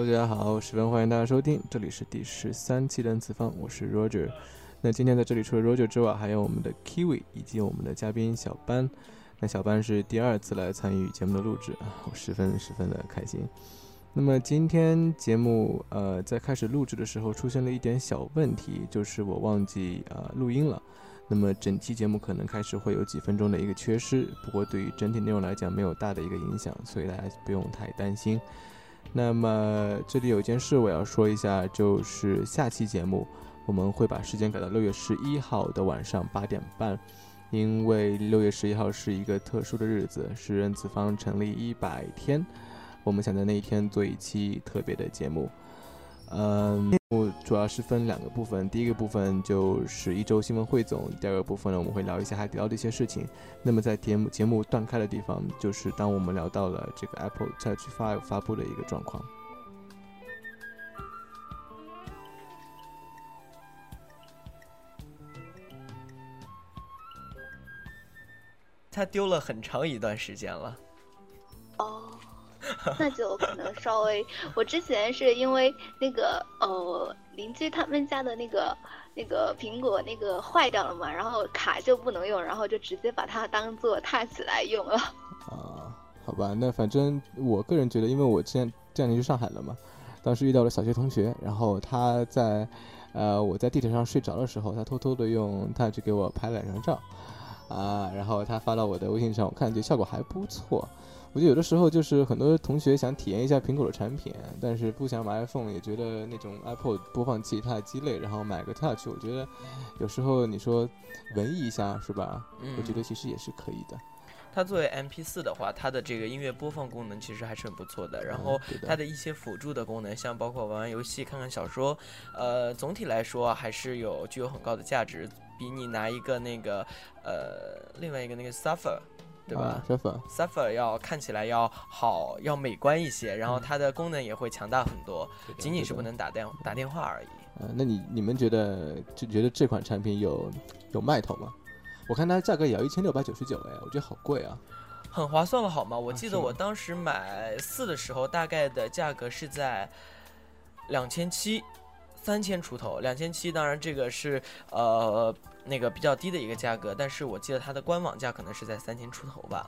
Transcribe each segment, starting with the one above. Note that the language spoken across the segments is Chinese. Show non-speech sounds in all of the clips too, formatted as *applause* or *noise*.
大家好，十分欢迎大家收听，这里是第十三期的 N 次方，我是 Roger。那今天在这里除了 Roger 之外，还有我们的 Kiwi 以及我们的嘉宾小班。那小班是第二次来参与节目的录制，我十分十分的开心。那么今天节目呃在开始录制的时候出现了一点小问题，就是我忘记呃录音了。那么整期节目可能开始会有几分钟的一个缺失，不过对于整体内容来讲没有大的一个影响，所以大家不用太担心。那么这里有一件事我要说一下，就是下期节目我们会把时间改到六月十一号的晚上八点半，因为六月十一号是一个特殊的日子，是任子方成立一百天，我们想在那一天做一期特别的节目。嗯，节目主要是分两个部分，第一个部分就是一周新闻汇总，第二个部分呢，我们会聊一下海底捞的一些事情。那么在节目节目断开的地方，就是当我们聊到了这个 Apple Touch Five 发布的一个状况。它丢了很长一段时间了。那就可能稍微，我之前是因为那个呃邻居他们家的那个那个苹果那个坏掉了嘛，然后卡就不能用，然后就直接把它当做 Touch 来用了。*laughs* 啊，好吧，那反正我个人觉得，因为我之前这两年去上海了嘛，当时遇到了小学同学，然后他在呃我在地铁上睡着的时候，他偷偷的用 Touch 给我拍了两张照，啊，然后他发到我的微信上，我看这效果还不错。我觉得有的时候就是很多同学想体验一下苹果的产品，但是不想买 iPhone，也觉得那种 iPod 播放器太鸡肋，然后买个 Touch。我觉得有时候你说文艺一下是吧？我觉得其实也是可以的。它作为 MP4 的话，它的这个音乐播放功能其实还是很不错的。然后它的一些辅助的功能，像包括玩玩游戏、看看小说，呃，总体来说还是有具有很高的价值，比你拿一个那个呃另外一个那个 Suffer。对吧？Suffer 要看起来要好，要美观一些，然后它的功能也会强大很多，仅仅是不能打电打电话而已。呃，那你你们觉得就觉得这款产品有有卖头吗？我看它价格也要一千六百九十九，哎，我觉得好贵啊。很划算了好吗？我记得我当时买四的时候，大概的价格是在两千七，三千出头，两千七。当然这个是呃。那个比较低的一个价格，但是我记得它的官网价可能是在三千出头吧。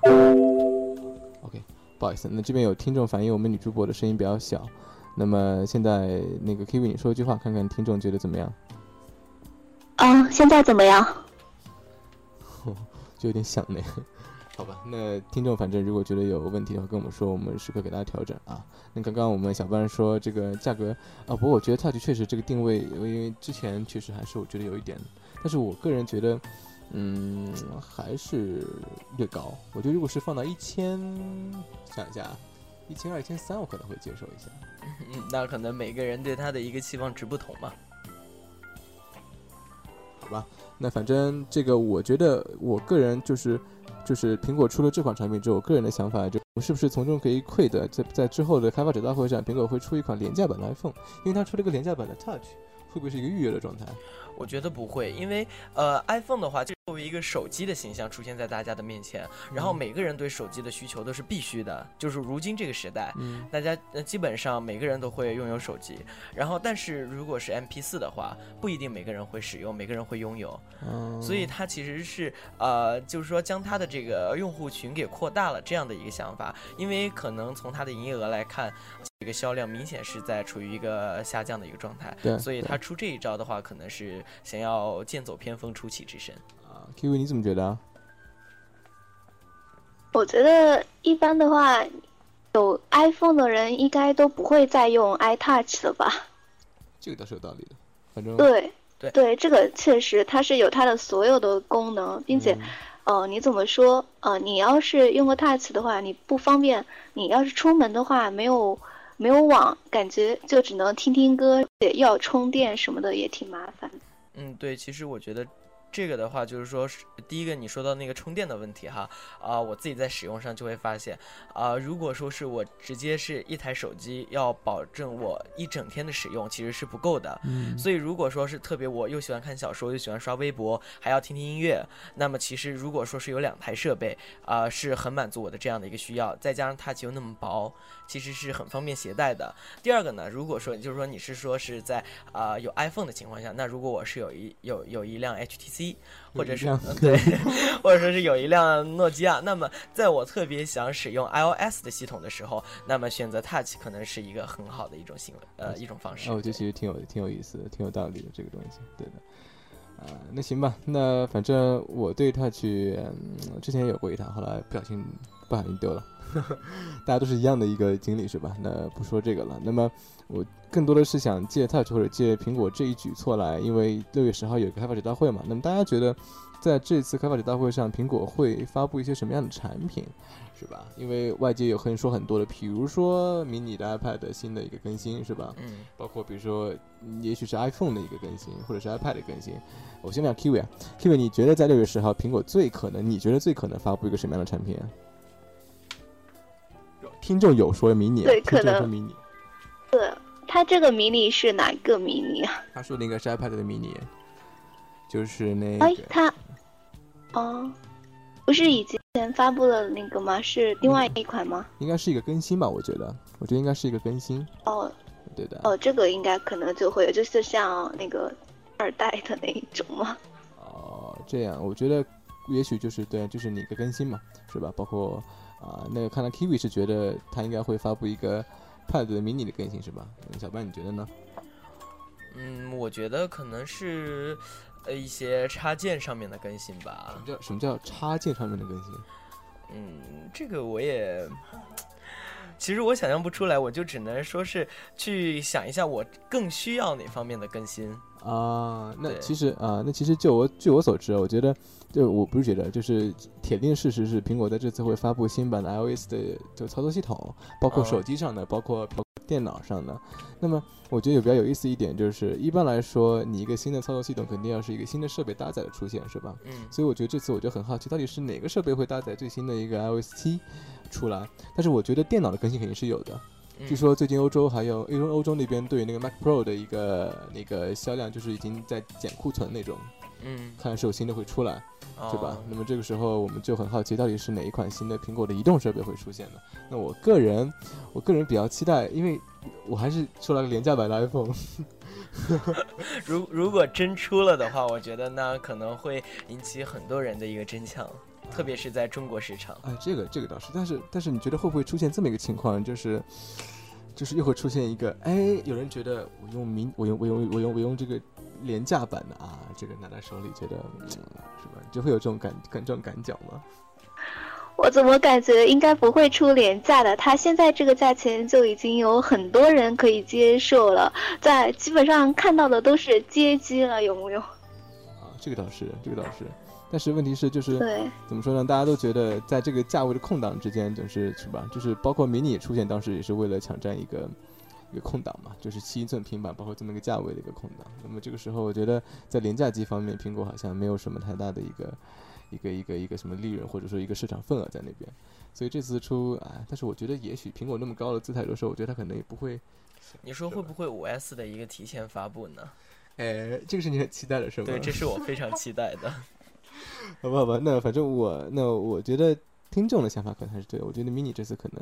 OK，不好意思，那这边有听众反映我们女主播的声音比较小，那么现在那个 Kiwi 你说一句话，看看听众觉得怎么样？啊，现在怎么样？*laughs* 就有点响呢。好吧，那听众反正如果觉得有问题的话，跟我们说，我们时刻给大家调整啊。那刚刚我们小班说这个价格啊，不过我觉得 Touch 确实这个定位，因为之前确实还是我觉得有一点。但是我个人觉得，嗯，还是略高。我觉得如果是放到一千，想一下，一千二、一千三，我可能会接受一下。嗯，那可能每个人对它的一个期望值不同嘛。好吧，那反正这个，我觉得我个人就是，就是苹果出了这款产品之后，我个人的想法就，我是不是从中可以窥得，在在之后的开发者大会上，苹果会出一款廉价版的 iPhone，因为它出了一个廉价版的 Touch，会不会是一个预约的状态？我觉得不会，因为呃，iPhone 的话就作为一个手机的形象出现在大家的面前，然后每个人对手机的需求都是必须的，就是如今这个时代，大家呃基本上每个人都会拥有手机，然后但是如果是 MP4 的话，不一定每个人会使用，每个人会拥有，所以它其实是呃，就是说将它的这个用户群给扩大了这样的一个想法，因为可能从它的营业额来看。这个销量明显是在处于一个下降的一个状态，对，所以他出这一招的话，可能是想要剑走偏锋，出奇制胜啊。Q V，你怎么觉得？啊我觉得一般的话，有 iPhone 的人应该都不会再用 iTouch 了吧？这个倒是有道理的，反正对对对，这个确实它是有它的所有的功能，并且。呃，你怎么说？呃，你要是用个 Touch 的话，你不方便。你要是出门的话，没有没有网，感觉就只能听听歌，也要充电什么的，也挺麻烦。嗯，对，其实我觉得。这个的话，就是说，是第一个你说到那个充电的问题哈，啊，我自己在使用上就会发现，啊，如果说是我直接是一台手机要保证我一整天的使用，其实是不够的。嗯。所以如果说是特别我又喜欢看小说，又喜欢刷微博，还要听听音乐，那么其实如果说是有两台设备，啊，是很满足我的这样的一个需要，再加上它又那么薄，其实是很方便携带的。第二个呢，如果说就是说你是说是在啊有 iPhone 的情况下，那如果我是有一有有一辆 HTC。或者是对，或者说是有一辆诺基亚。那么，在我特别想使用 iOS 的系统的时候，那么选择 Touch 可能是一个很好的一种行为，呃，一种方式。我觉得其实挺有挺有意思的，挺有道理的这个东西。对的，啊，那行吧。那反正我对 Touch 之前有过一台，后来不小心不小心丢了。*laughs* 大家都是一样的一个经历是吧？那不说这个了。那么我。更多的是想借 Touch 或者借苹果这一举措来，因为六月十号有一个开发者大会嘛。那么大家觉得，在这次开发者大会上，苹果会发布一些什么样的产品，是吧？因为外界有很说很多的，比如说迷你的 iPad 新的一个更新，是吧？嗯。包括比如说，也许是 iPhone 的一个更新，或者是 iPad 的更新。我先问 Kiwi 啊，Kiwi，你觉得在六月十号，苹果最可能，你觉得最可能发布一个什么样的产品啊？听众有说迷你，对，可能迷你。对。他这个迷你是哪个迷你啊？他说的应该是 iPad 的迷你，就是那哎，它哦，不是以前发布了那个吗？是另外一款吗？应该是一个更新吧，我觉得，我觉得应该是一个更新。哦，对的。哦，这个应该可能就会有，就是像那个二代的那一种吗？哦，这样，我觉得也许就是对，就是你的更新嘛，是吧？包括啊，那个看来 Kiwi 是觉得他应该会发布一个。Pad mini 的更新是吧？小班你觉得呢？嗯，我觉得可能是呃一些插件上面的更新吧。什么叫什么叫插件上面的更新？嗯，这个我也其实我想象不出来，我就只能说是去想一下我更需要哪方面的更新啊。那其实啊，那其实就我据我所知，我觉得就我不是觉得，就是铁定事实是苹果在这次会发布新版的 iOS 的就操作系统，包括手机上的，包括。电脑上的，那么我觉得有比较有意思一点就是，一般来说，你一个新的操作系统肯定要是一个新的设备搭载的出现，是吧？嗯。所以我觉得这次我就很好奇，到底是哪个设备会搭载最新的一个 iOS 七出来？但是我觉得电脑的更新肯定是有的。据说最近欧洲还有欧洲欧洲那边对于那个 Mac Pro 的一个那个销量，就是已经在减库存那种。嗯。看是有新的会出来。对吧？那么这个时候我们就很好奇，到底是哪一款新的苹果的移动设备会出现呢？那我个人，我个人比较期待，因为我还是出了个廉价版的 iPhone。*laughs* 如如果真出了的话，我觉得那可能会引起很多人的一个争抢，特别是在中国市场。哎，这个这个倒是，但是但是你觉得会不会出现这么一个情况，就是就是又会出现一个，哎，有人觉得我用明我用我用我用我用这个。廉价版的啊，这个拿在手里觉得是吧？就会有这种感感这种感觉吗？我怎么感觉应该不会出廉价的？它现在这个价钱就已经有很多人可以接受了，在基本上看到的都是街机了，有木有？啊，这个倒是，这个倒是。但是问题是，就是对怎么说呢？大家都觉得在这个价位的空档之间，就是是吧？就是包括迷你出现，当时也是为了抢占一个。一个空档嘛，就是七英寸平板，包括这么一个价位的一个空档。那么这个时候，我觉得在廉价机方面，苹果好像没有什么太大的一个一个一个一个什么利润，或者说一个市场份额在那边。所以这次出啊，但是我觉得也许苹果那么高的姿态的时候，我觉得它可能也不会。你说会不会五 S 的一个提前发布呢？哎，这个是你很期待的是吗？对，这是我非常期待的。好吧，好吧，那反正我那我觉得听众的想法可能还是对。我觉得 mini 这次可能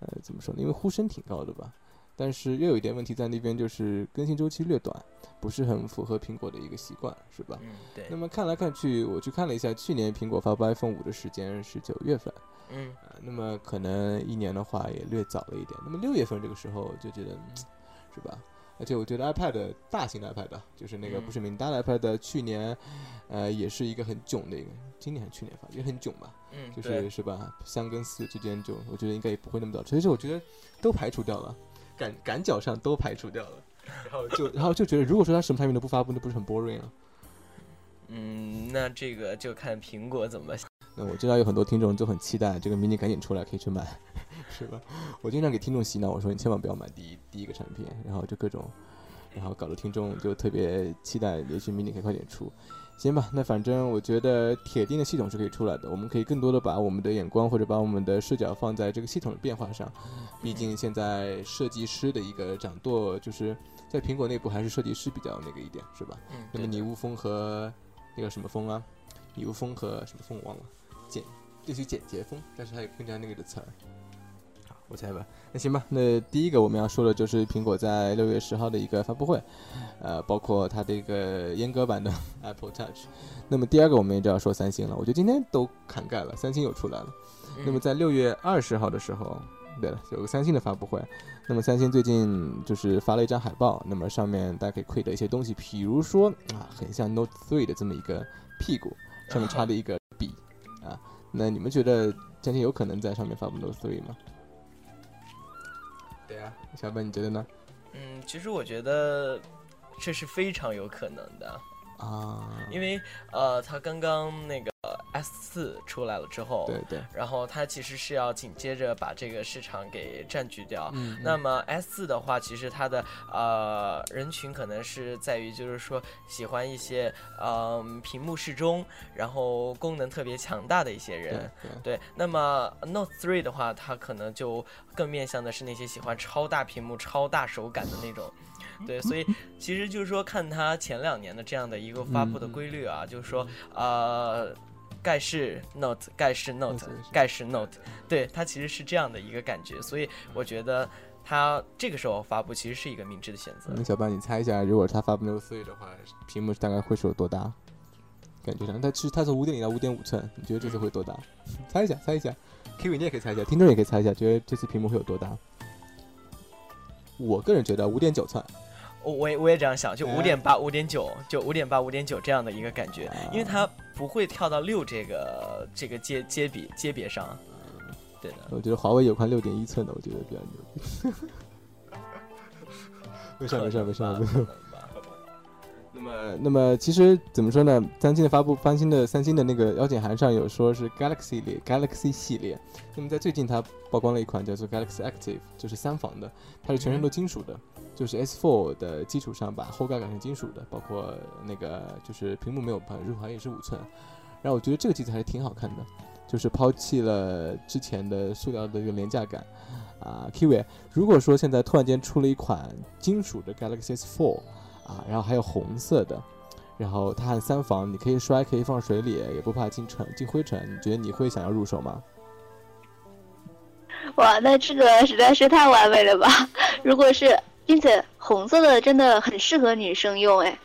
呃怎么说呢？因为呼声挺高的吧。但是又有一点问题在那边，就是更新周期略短，不是很符合苹果的一个习惯，是吧？嗯，对。那么看来看去，我去看了一下，去年苹果发布 iPhone 五的时间是九月份，嗯，那么可能一年的话也略早了一点。那么六月份这个时候就觉得，是吧？而且我觉得 iPad 大型的 iPad 就是那个不是名单的 iPad，去年呃也是一个很囧的一个，今年还是去年发也很囧吧，嗯，就是是吧？三跟四之间就我觉得应该也不会那么早，所以说我觉得都排除掉了，感感脚上都排除掉了，*laughs* 然后就然后就觉得如果说它什么产品都不发布，那不是很 boring 啊？嗯，那这个就看苹果怎么。那我知道有很多听众就很期待这个 mini 赶紧出来，可以去买。是吧？我经常给听众洗脑，我说你千万不要买第一第一个产品，然后就各种，然后搞得听众就特别期待，也许 mini 可以快点出。行吧，那反正我觉得铁定的系统是可以出来的，我们可以更多的把我们的眼光或者把我们的视角放在这个系统的变化上。毕竟现在设计师的一个掌舵，就是在苹果内部还是设计师比较那个一点，是吧？嗯。那么拟物风和那个什么风啊？拟物风和什么风我忘了，简类似于简洁风，但是还有更加那个的词儿。我猜吧，那行吧。那第一个我们要说的就是苹果在六月十号的一个发布会，呃，包括它的一个阉割版的 *laughs* Apple Touch。那么第二个我们也就要说三星了。我觉得今天都涵盖了，三星又出来了。那么在六月二十号的时候，对了，有个三星的发布会。那么三星最近就是发了一张海报，那么上面大家可以窥得一些东西，比如说啊，很像 Note 3的这么一个屁股，上面插的一个笔啊。那你们觉得三星有可能在上面发布 Note 3吗？小本你觉得呢？嗯，其实我觉得这是非常有可能的啊，因为呃，他刚刚那个 S 四出来了之后，对对，然后它其实是要紧接着把这个市场给占据掉。嗯，那么 S 四的话，其实它的呃人群可能是在于，就是说喜欢一些嗯屏幕适中，然后功能特别强大的一些人。对，那么 Note 3的话，它可能就更面向的是那些喜欢超大屏幕、超大手感的那种。对，所以其实就是说，看它前两年的这样的一个发布的规律啊，就是说，呃，盖世 Note，盖世 Note，盖世 Note，对，它其实是这样的一个感觉。所以我觉得它这个时候发布其实是一个明智的选择。那小班，你猜一下，如果它发布 Note 3的话，屏幕大概会是有多大？感觉上，它其实它从五点零到五点五寸，你觉得这次会多大？猜一下，猜一下，Kiwi 你也可以猜一下，听众也可以猜一下，觉得这次屏幕会有多大？我个人觉得五点九寸。我我也我也这样想，就五点八、五点九，就五点八、五点九这样的一个感觉，因为它不会跳到六这个这个阶阶比阶别上。对的，我觉得华为有款六点一寸的，我觉得比较牛逼。*laughs* 没事没事没事没事。*laughs* 那么那么其实怎么说呢？三星的发布，三星的三星的那个邀请函上有说是 Galaxy 列 Galaxy 系列。那么在最近它曝光了一款叫做 Galaxy Active，就是三防的，它是全身都金属的。就是 S4 的基础上把后盖改成金属的，包括那个就是屏幕没有喷，入好像也是五寸。然后我觉得这个机子还是挺好看的，就是抛弃了之前的塑料的一个廉价感。啊，Kiwi，如果说现在突然间出了一款金属的 Galaxy S4，啊，然后还有红色的，然后它还三防，你可以摔，可以放水里，也不怕进尘进灰尘，你觉得你会想要入手吗？哇，那这个实在是太完美了吧！如果是。并且红色的真的很适合女生用哎，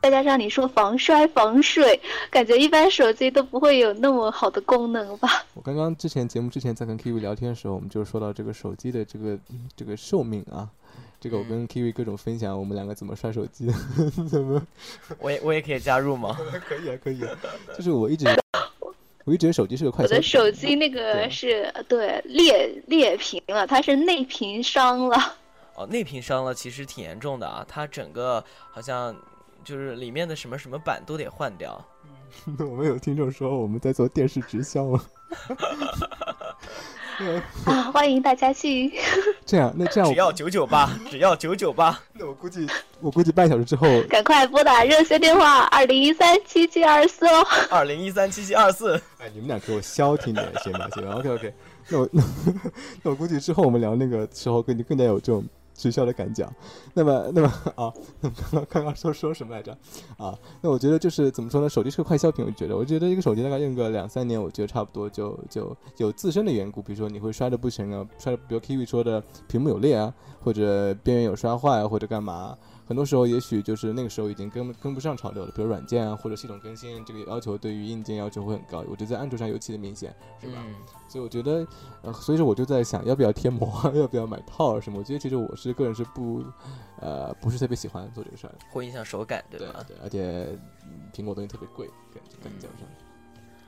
再加上你说防摔防水，感觉一般手机都不会有那么好的功能吧？我刚刚之前节目之前在跟 Kiwi 聊天的时候，我们就说到这个手机的这个这个寿命啊，这个我跟 Kiwi 各种分享我们两个怎么摔手机的，怎么？我也我也可以加入吗？可以啊，可以啊，就是我一直我一直觉得手机是个快。我的手机那个是对裂裂屏了，它是内屏伤了。哦，内屏伤了，其实挺严重的啊！它整个好像就是里面的什么什么板都得换掉。那 *laughs* 我们有听众说我们在做电视直销吗？*laughs* 啊，欢迎大家去。*laughs* 这样，那这样只要九九八，只要九九八。那我估计，我估计半小时之后，赶快拨打热线电话二零一三七七二四哦。二零一三七七二四。哎，你们俩给我消停点行吗？行，OK OK。那我那我估计之后我们聊那个时候，更更加有这种。学校的敢讲，那么那么啊，刚刚刚刚说说什么来着？啊，那我觉得就是怎么说呢？手机是个快消品，我觉得，我觉得一个手机大概用个两三年，我觉得差不多就就有自身的缘故，比如说你会摔的不行啊，摔的，比如 Kiwi 说的屏幕有裂啊，或者边缘有摔坏啊，或者干嘛，很多时候也许就是那个时候已经跟跟不上潮流了，比如软件啊或者系统更新这个要求对于硬件要求会很高，我觉得在安卓上尤其的明显，是吧？所以我觉得，呃，所以说我就在想要不要贴膜，*laughs* 要不要买套什么？我觉得其实我是个人是不，呃，不是特别喜欢做这个事儿，会影响手感，对吧？对，而且苹果东西特别贵，感觉感觉上。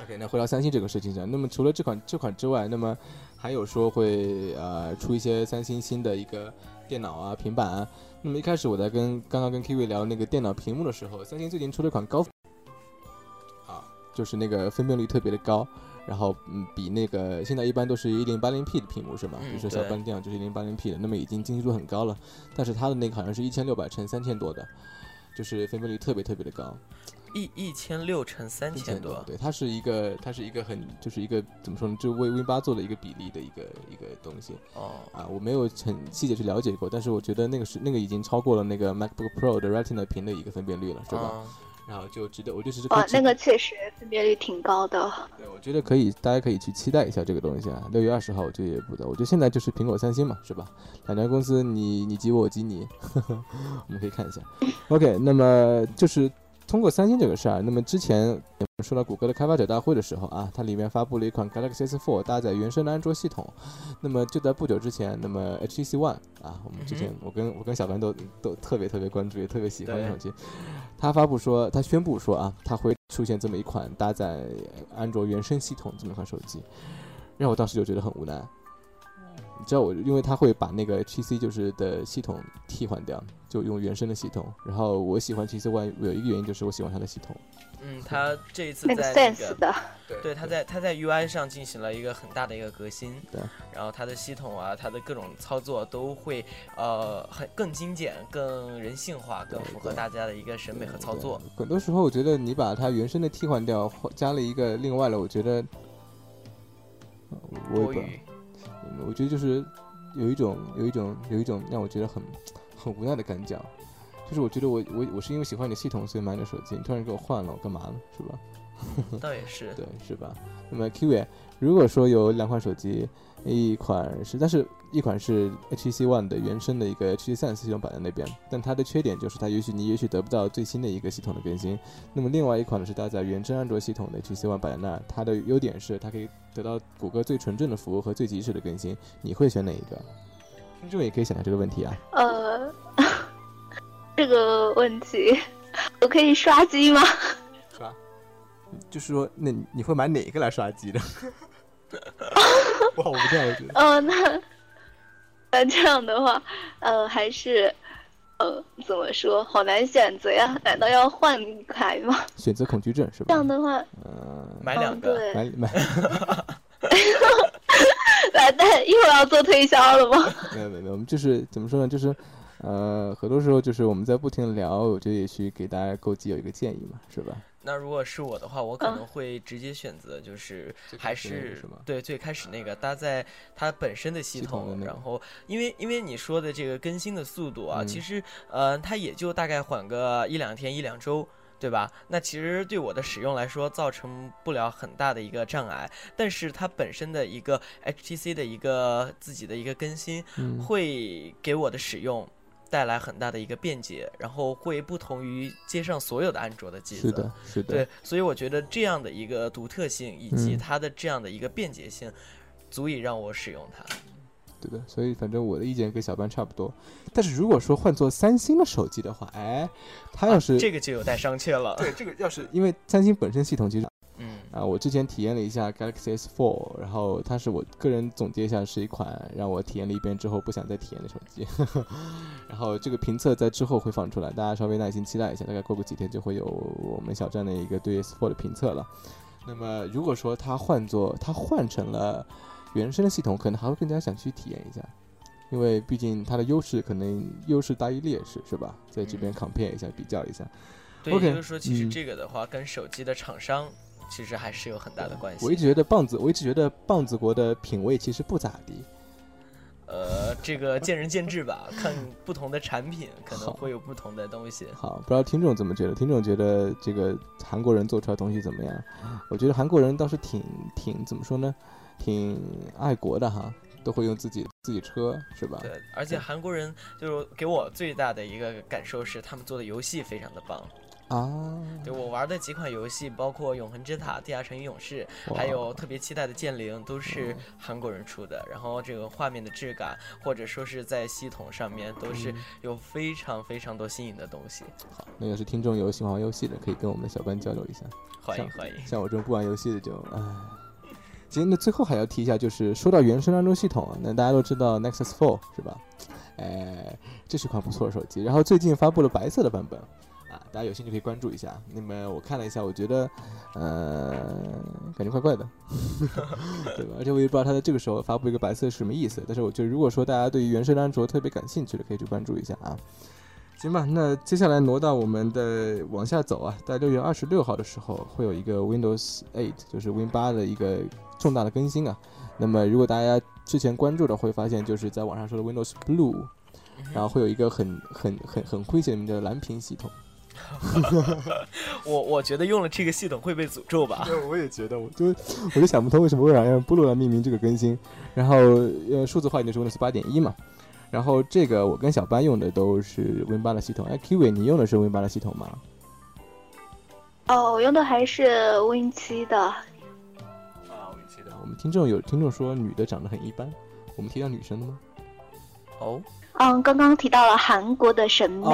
OK，那回到三星这个事情上，那么除了这款这款之外，那么还有说会呃出一些三星新的一个电脑啊、平板啊。那么一开始我在跟刚刚跟 Kiwi 聊那个电脑屏幕的时候，三星最近出了一款高，啊，就是那个分辨率特别的高，然后嗯比那个现在一般都是一零八零 P 的屏幕是吗？比如说小半电脑就是一零八零 P 的，那么已经精细度很高了，但是它的那个好像是一千六百乘三千多的，就是分辨率特别特别的高。一一千六乘三千多，对，它是一个，它是一个很，就是一个怎么说呢，就为 Win 八做的一个比例的一个一个东西。哦，啊，我没有很细节去了解过，但是我觉得那个是那个已经超过了那个 MacBook Pro 的 Retina 屏的一个分辨率了，是吧？然后就值得，我就是哦，那个确实分辨率挺高的。对，我觉得可以，大家可以去期待一下这个东西啊。六月二十号，我觉得也不早。我觉得现在就是苹果、三星嘛，是吧？两家公司，你你挤我，我挤你，*laughs* 我们可以看一下。OK，那么就是。通过三星这个事儿，那么之前说到谷歌的开发者大会的时候啊，它里面发布了一款 Galaxy S4 搭载原生的安卓系统。那么就在不久之前，那么 HTC One 啊，我们之前我跟我跟小凡都都特别特别关注，也特别喜欢的手机，他发布说，他宣布说啊，他会出现这么一款搭载安卓原生系统这么一款手机，让我当时就觉得很无奈。你知道我，因为他会把那个 hc 就是的系统替换掉，就用原生的系统。然后我喜欢 HTC 外有一个原因就是我喜欢它的系统。嗯，他这一次在那个的，对，他在他在 UI 上进行了一个很大的一个革新。对。然后它的系统啊，它的各种操作都会呃很更精简、更人性化、更符合大家的一个审美和操作。很多时候我觉得你把它原生的替换掉，加了一个另外的，我觉得多余。我觉得就是有一种有一种有一种让我觉得很很无奈的感觉，就是我觉得我我我是因为喜欢你的系统所以买你的手机，你突然给我换了，我干嘛呢？是吧？*laughs* 倒也是，对，是吧？那么 Kiwi，如果说有两款手机。一款是，但是一款是 HTC One 的原生的一个 HTC Sense 系统摆在那边，但它的缺点就是它也许你也许得不到最新的一个系统的更新。那么另外一款呢是搭载原生安卓系统的 HTC One 摆在那儿，它的优点是它可以得到谷歌最纯正的服务和最及时的更新。你会选哪一个？听众也可以想到这个问题啊。呃，这个问题我可以刷机吗？刷，就是说，那你会买哪一个来刷机的？*laughs* 哇，我不这样觉得。*laughs* 呃，那那这样的话，呃，还是呃，怎么说？好难选择呀！难道要换台吗？选择恐惧症是吧？这样的话，嗯，买两个，买买。*laughs* 来，但一会儿要做推销了吗？没有没有没有，我们就是怎么说呢？就是呃，很多时候就是我们在不停的聊，我觉得也许给大家购机有一个建议嘛，是吧？那如果是我的话，我可能会直接选择，就是还是对最开始那个搭载它本身的系统，然后因为因为你说的这个更新的速度啊，其实呃它也就大概缓个一两天一两周，对吧？那其实对我的使用来说造成不了很大的一个障碍，但是它本身的一个 HTC 的一个自己的一个更新，会给我的使用。带来很大的一个便捷，然后会不同于街上所有的安卓的机子。是的，是的。对，所以我觉得这样的一个独特性以及它的这样的一个便捷性，足以让我使用它。对的，所以反正我的意见跟小班差不多。但是如果说换做三星的手机的话，哎，它要是这个就有待商榷了。对，这个要是因为三星本身系统其实。嗯啊，我之前体验了一下 Galaxy S4，然后它是我个人总结一下是一款让我体验了一遍之后不想再体验的手机。*laughs* 然后这个评测在之后会放出来，大家稍微耐心期待一下，大概过个几天就会有我们小站的一个对 S4 的评测了。那么如果说它换作它换成了原生的系统，可能还会更加想去体验一下，因为毕竟它的优势可能优势大于劣势，是吧？在这边 compare 一下，比较一下。对，也就是说，其实这个的话跟手机的厂商。其实还是有很大的关系。我一直觉得棒子，我一直觉得棒子国的品味其实不咋地。呃，这个见仁见智吧，看不同的产品可能会有不同的东西。好，不知道听众怎么觉得？听众觉得这个韩国人做出来东西怎么样？我觉得韩国人倒是挺挺怎么说呢？挺爱国的哈，都会用自己自己车，是吧？对，而且韩国人就是给我最大的一个感受是，他们做的游戏非常的棒。啊，对我玩的几款游戏，包括《永恒之塔》《地下城与勇士》，还有特别期待的《剑灵》，都是韩国人出的。然后这个画面的质感，或者说是在系统上面，都是有非常非常多新颖的东西。好，那要是听众有喜欢玩游戏的，可以跟我们的小班交流一下。欢迎欢迎。像我这种不玩游戏的就，唉。行，那最后还要提一下，就是说到原生安卓系统，那大家都知道 Nexus Four 是吧？哎，这是款不错的手机。然后最近发布了白色的版本。大家有兴趣可以关注一下。那么我看了一下，我觉得，呃，感觉怪怪的，*laughs* 对吧？而且我也不知道它在这个时候发布一个白色是什么意思。但是我觉得，如果说大家对于原生安卓特别感兴趣的，可以去关注一下啊。行吧，那接下来挪到我们的往下走啊，在六月二十六号的时候会有一个 Windows 8，就是 Win 八的一个重大的更新啊。那么如果大家之前关注的，会发现就是在网上说的 Windows Blue，然后会有一个很很很很诙谐的名叫蓝屏系统。*laughs* 我我觉得用了这个系统会被诅咒吧？对，我也觉得，我就我就想不通为什么微软用布鲁来命名这个更新，然后呃数字化就是 Windows 八点一嘛，然后这个我跟小班用的都是 Win 八的系统，哎，Kiwi 你用的是 Win 八的系统吗？哦，我用的还是 Win 七的。啊，Win 七的。我们听众有听众说女的长得很一般，我们提到女生的吗？哦，嗯，刚刚提到了韩国的审美。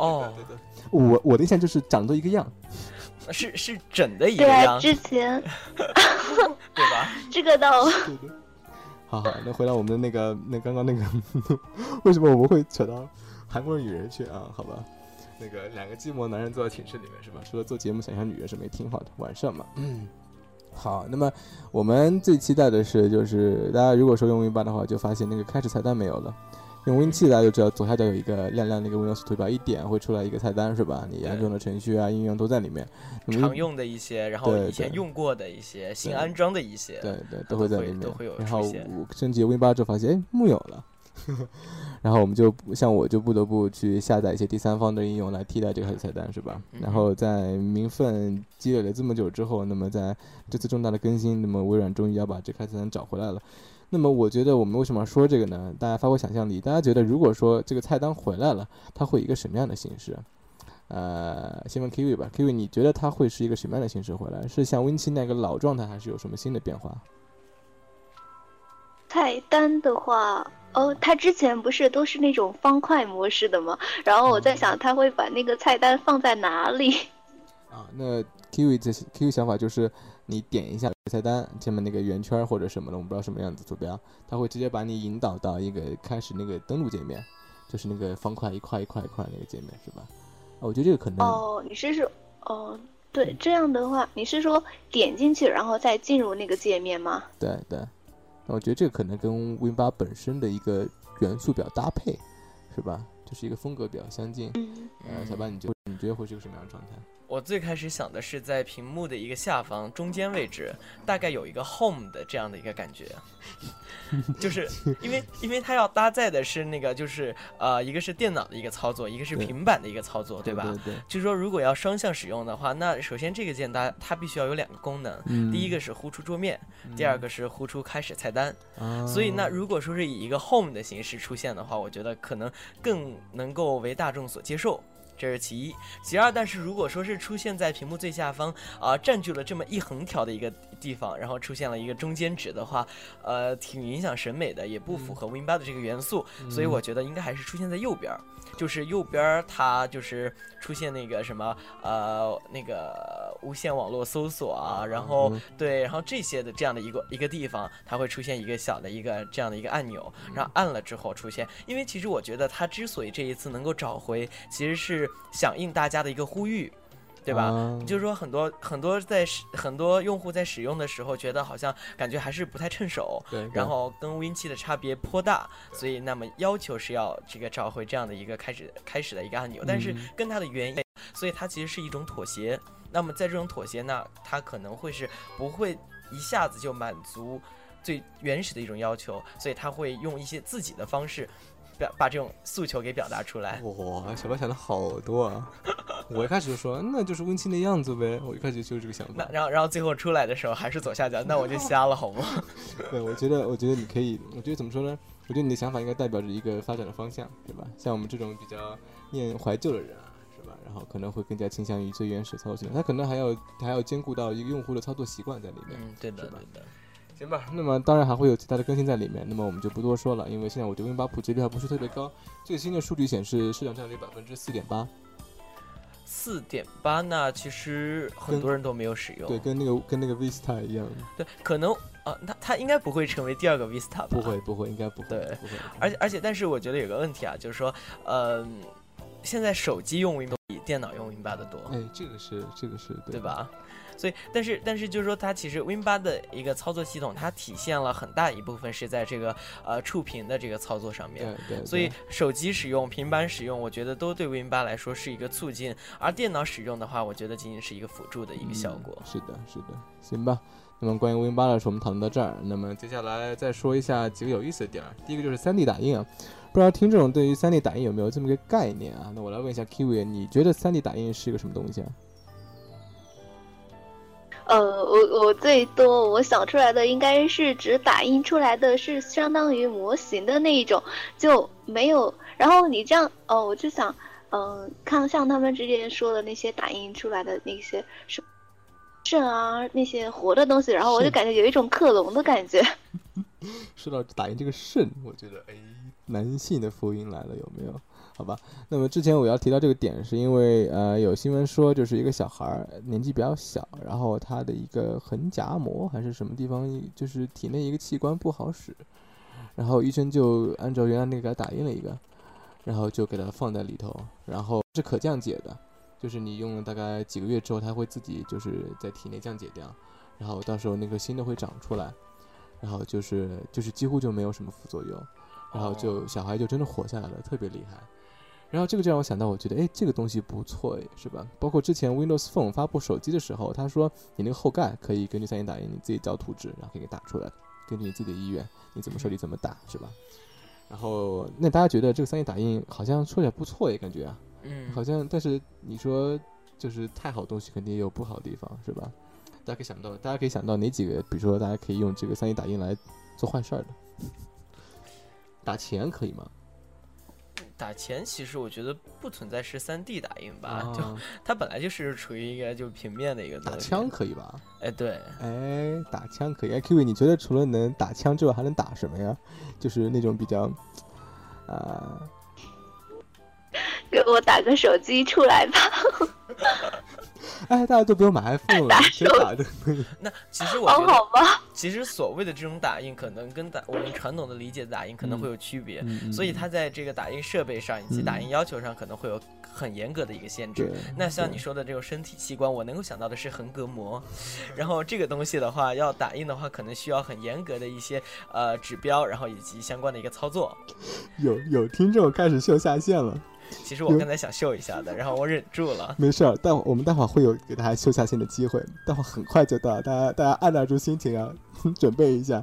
哦，对对。我我的印象就是长得一个样，是是整的一个样。对，之前，*laughs* 对吧？*laughs* 这个倒。好好，那回到我们的那个，那刚刚那个，*laughs* 为什么我们会扯到韩国女人去啊？好吧，那个两个寂寞男人坐在寝室里面是吧？除了做节目想象女人是没挺好的，晚上嘛。嗯。好，那么我们最期待的是，就是大家如果说用 Win 八的话，就发现那个开始菜单没有了。用 Win 七大家就知道左下角有一个亮亮的一个 Windows 图标，一点会出来一个菜单，是吧？你安装的程序啊、应用都在里面。常用的一些，然后以前用过的一些，新安装的一些，对对，都会在里面。都会有然后升级 Win 八之后发现，哎，木有了。*laughs* 然后我们就像我就不得不去下载一些第三方的应用来替代这个菜单，是吧？然后在名分积累了这么久之后，那么在这次重大的更新，那么微软终于要把这个菜单找回来了。那么我觉得我们为什么要说这个呢？大家发挥想象力。大家觉得如果说这个菜单回来了，它会以一个什么样的形式？呃，先问 Kiwi 吧，Kiwi，你觉得它会是一个什么样的形式回来？是像 Win 七那个老状态，还是有什么新的变化？菜单的话，哦，它之前不是都是那种方块模式的吗？然后我在想，它会把那个菜单放在哪里？啊，那 Kiwi 这 Kiwi 想法就是。你点一下菜单前面那个圆圈或者什么的，我们不知道什么样子图标，它会直接把你引导到一个开始那个登录界面，就是那个方块一块一块一块那个界面，是吧？我觉得这个可能哦，你是说哦，对，这样的话，你是说点进去然后再进入那个界面吗？对对，那我觉得这个可能跟 Win 八本身的一个元素比较搭配，是吧？就是一个风格比较相近。嗯，呃，小白，你觉你觉得会是个什么样的状态？我最开始想的是在屏幕的一个下方中间位置，大概有一个 home 的这样的一个感觉，*laughs* 就是因为因为它要搭载的是那个就是呃一个是电脑的一个操作，一个是平板的一个操作，对吧？对。就是说如果要双向使用的话，那首先这个键它它必须要有两个功能，第一个是呼出桌面，第二个是呼出开始菜单。所以那如果说是以一个 home 的形式出现的话，我觉得可能更能够为大众所接受。这是其一，其二，但是如果说是出现在屏幕最下方啊，占据了这么一横条的一个地方，然后出现了一个中间值的话，呃，挺影响审美的，也不符合 Win 八的这个元素，所以我觉得应该还是出现在右边。就是右边儿，它就是出现那个什么呃，那个无线网络搜索啊，然后对，然后这些的这样的一个一个地方，它会出现一个小的一个这样的一个按钮，然后按了之后出现。因为其实我觉得它之所以这一次能够找回，其实是响应大家的一个呼吁。对吧？就是说，很多很多在使很多用户在使用的时候，觉得好像感觉还是不太趁手。对。然后跟 Win 七的差别颇大，所以那么要求是要这个找回这样的一个开始开始的一个按钮。但是跟它的原因，所以它其实是一种妥协。那么在这种妥协呢，它可能会是不会一下子就满足最原始的一种要求，所以它会用一些自己的方式。表把这种诉求给表达出来。哇，小白想的好多啊！*laughs* 我一开始就说那就是温馨的样子呗，我一开始就是这个想法。那然后然后最后出来的时候还是左下角，那我就瞎了好吗？*laughs* 对，我觉得我觉得你可以，我觉得怎么说呢？我觉得你的想法应该代表着一个发展的方向，对吧？像我们这种比较念怀旧的人啊，是吧？然后可能会更加倾向于最原始操作系统，它可能还要还要兼顾到一个用户的操作习惯在里面。嗯，对的，对的。行吧，那么当然还会有其他的更新在里面，那么我们就不多说了，因为现在我觉得 Win 八普及率还不是特别高。最新的数据显示市场占有率百分之四点八，四点八那其实很多人都没有使用。对，跟那个跟那个 Vista 一样。对，可能啊，它它应该不会成为第二个 Vista 吧？不会，不会，应该不会。对，不会。而且而且，但是我觉得有个问题啊，就是说，呃，现在手机用 Win 比电脑用 Win 八的多。哎，这个是这个是对吧？所以，但是，但是，就是说，它其实 Win 八的一个操作系统，它体现了很大一部分是在这个呃触屏的这个操作上面。对对。所以，手机使用、平板使用，我觉得都对 Win 八来说是一个促进；而电脑使用的话，我觉得仅仅是一个辅助的一个效果。是的，是的。行吧。那么关于 Win 八的事，我们讨论到这儿。那么接下来再说一下几个有意思的点儿。第一个就是 3D 打印啊，不知道听众对于 3D 打印有没有这么个概念啊？那我来问一下 Kiwi，你觉得 3D 打印是一个什么东西啊？呃，我我最多我想出来的应该是只打印出来的是相当于模型的那一种，就没有。然后你这样哦，我就想，嗯，看像他们之前说的那些打印出来的那些什肾啊那些活的东西，然后我就感觉有一种克隆的感觉。*laughs* 说到打印这个肾，我觉得哎，男性的福音来了，有没有？好吧，那么之前我要提到这个点，是因为呃有新闻说，就是一个小孩儿年纪比较小，然后他的一个横夹膜还是什么地方，就是体内一个器官不好使，然后医生就按照原来那个给他打印了一个，然后就给他放在里头，然后是可降解的，就是你用了大概几个月之后，它会自己就是在体内降解掉，然后到时候那个新的会长出来，然后就是就是几乎就没有什么副作用，然后就小孩就真的活下来了，特别厉害。然后这个就让我想到，我觉得哎，这个东西不错哎，是吧？包括之前 Windows Phone 发布手机的时候，他说你那个后盖可以根据三 D 打印，你自己交图纸，然后可以给打出来，根据你自己的意愿，你怎么设计怎么打，是吧？然后那大家觉得这个三 D 打印好像说起来不错哎，感觉啊，嗯，好像，但是你说就是太好东西，肯定也有不好的地方，是吧？大家可以想到，大家可以想到哪几个？比如说，大家可以用这个三 D 打印来做坏事儿的，*laughs* 打钱可以吗？打钱其实我觉得不存在是三 D 打印吧，*laughs* 就它本来就是处于一个就平面的一个。打枪可以吧？哎，对，哎，打枪可以。哎，Q V，你觉得除了能打枪之外，还能打什么呀？就是那种比较，啊，给我打个手机出来吧。*laughs* 哎，大家都不用买 iPhone 了，谁打的？*laughs* *laughs* 那其实我觉得，其实所谓的这种打印，可能跟打我们传统的理解的打印可能会有区别，所以它在这个打印设备上以及打印要求上可能会有很严格的一个限制。那像你说的这种身体器官，我能够想到的是横膈膜，然后这个东西的话，要打印的话，可能需要很严格的一些呃指标，然后以及相关的一个操作。有有听众开始秀下限了。其实我刚才想秀一下的，然后我忍住了。*laughs* 没事儿，待会我们待会儿会有给大家秀下线的机会，待会儿很快就到，大家大家按捺住心情啊，*laughs* 准备一下。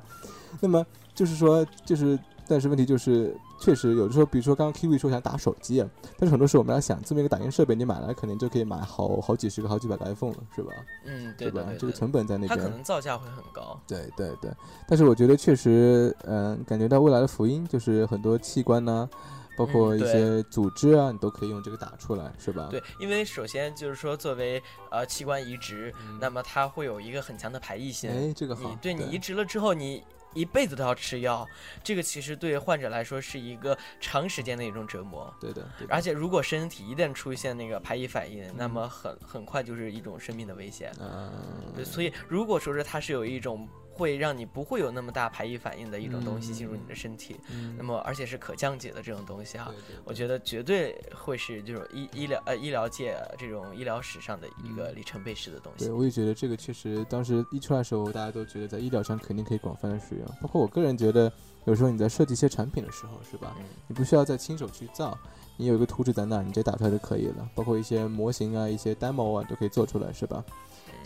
那么就是说，就是但是问题就是，确实有的时候，比如说刚刚 Kiwi 说想打手机，但是很多时候我们要想，这么一个打印设备你买来，可能就可以买好好几十个、好几百个 iPhone 了，是吧？嗯，对吧？这个成本在那边，它可能造价会很高。对对对，但是我觉得确实，嗯，感觉到未来的福音就是很多器官呢。包括一些组织啊，你都可以用这个打出来，是吧？对，因为首先就是说，作为呃器官移植，那么它会有一个很强的排异性。哎，这个好。对你移植了之后，你一辈子都要吃药，这个其实对患者来说是一个长时间的一种折磨。对的。而且如果身体一旦出现那个排异反应，那么很很快就是一种生命的危险。嗯。对，所以如果说是它是有一种。会让你不会有那么大排异反应的一种东西进入你的身体，那么而且是可降解的这种东西哈，我觉得绝对会是这种医医疗呃医疗界这种医疗史上的一个里程碑式的东西。对，我也觉得这个确实当时一出来的时候，大家都觉得在医疗上肯定可以广泛的使用。包括我个人觉得，有时候你在设计一些产品的时候，是吧？你不需要再亲手去造，你有一个图纸在那，你直接打出来就可以了。包括一些模型啊、一些 demo 啊，都可以做出来，是吧？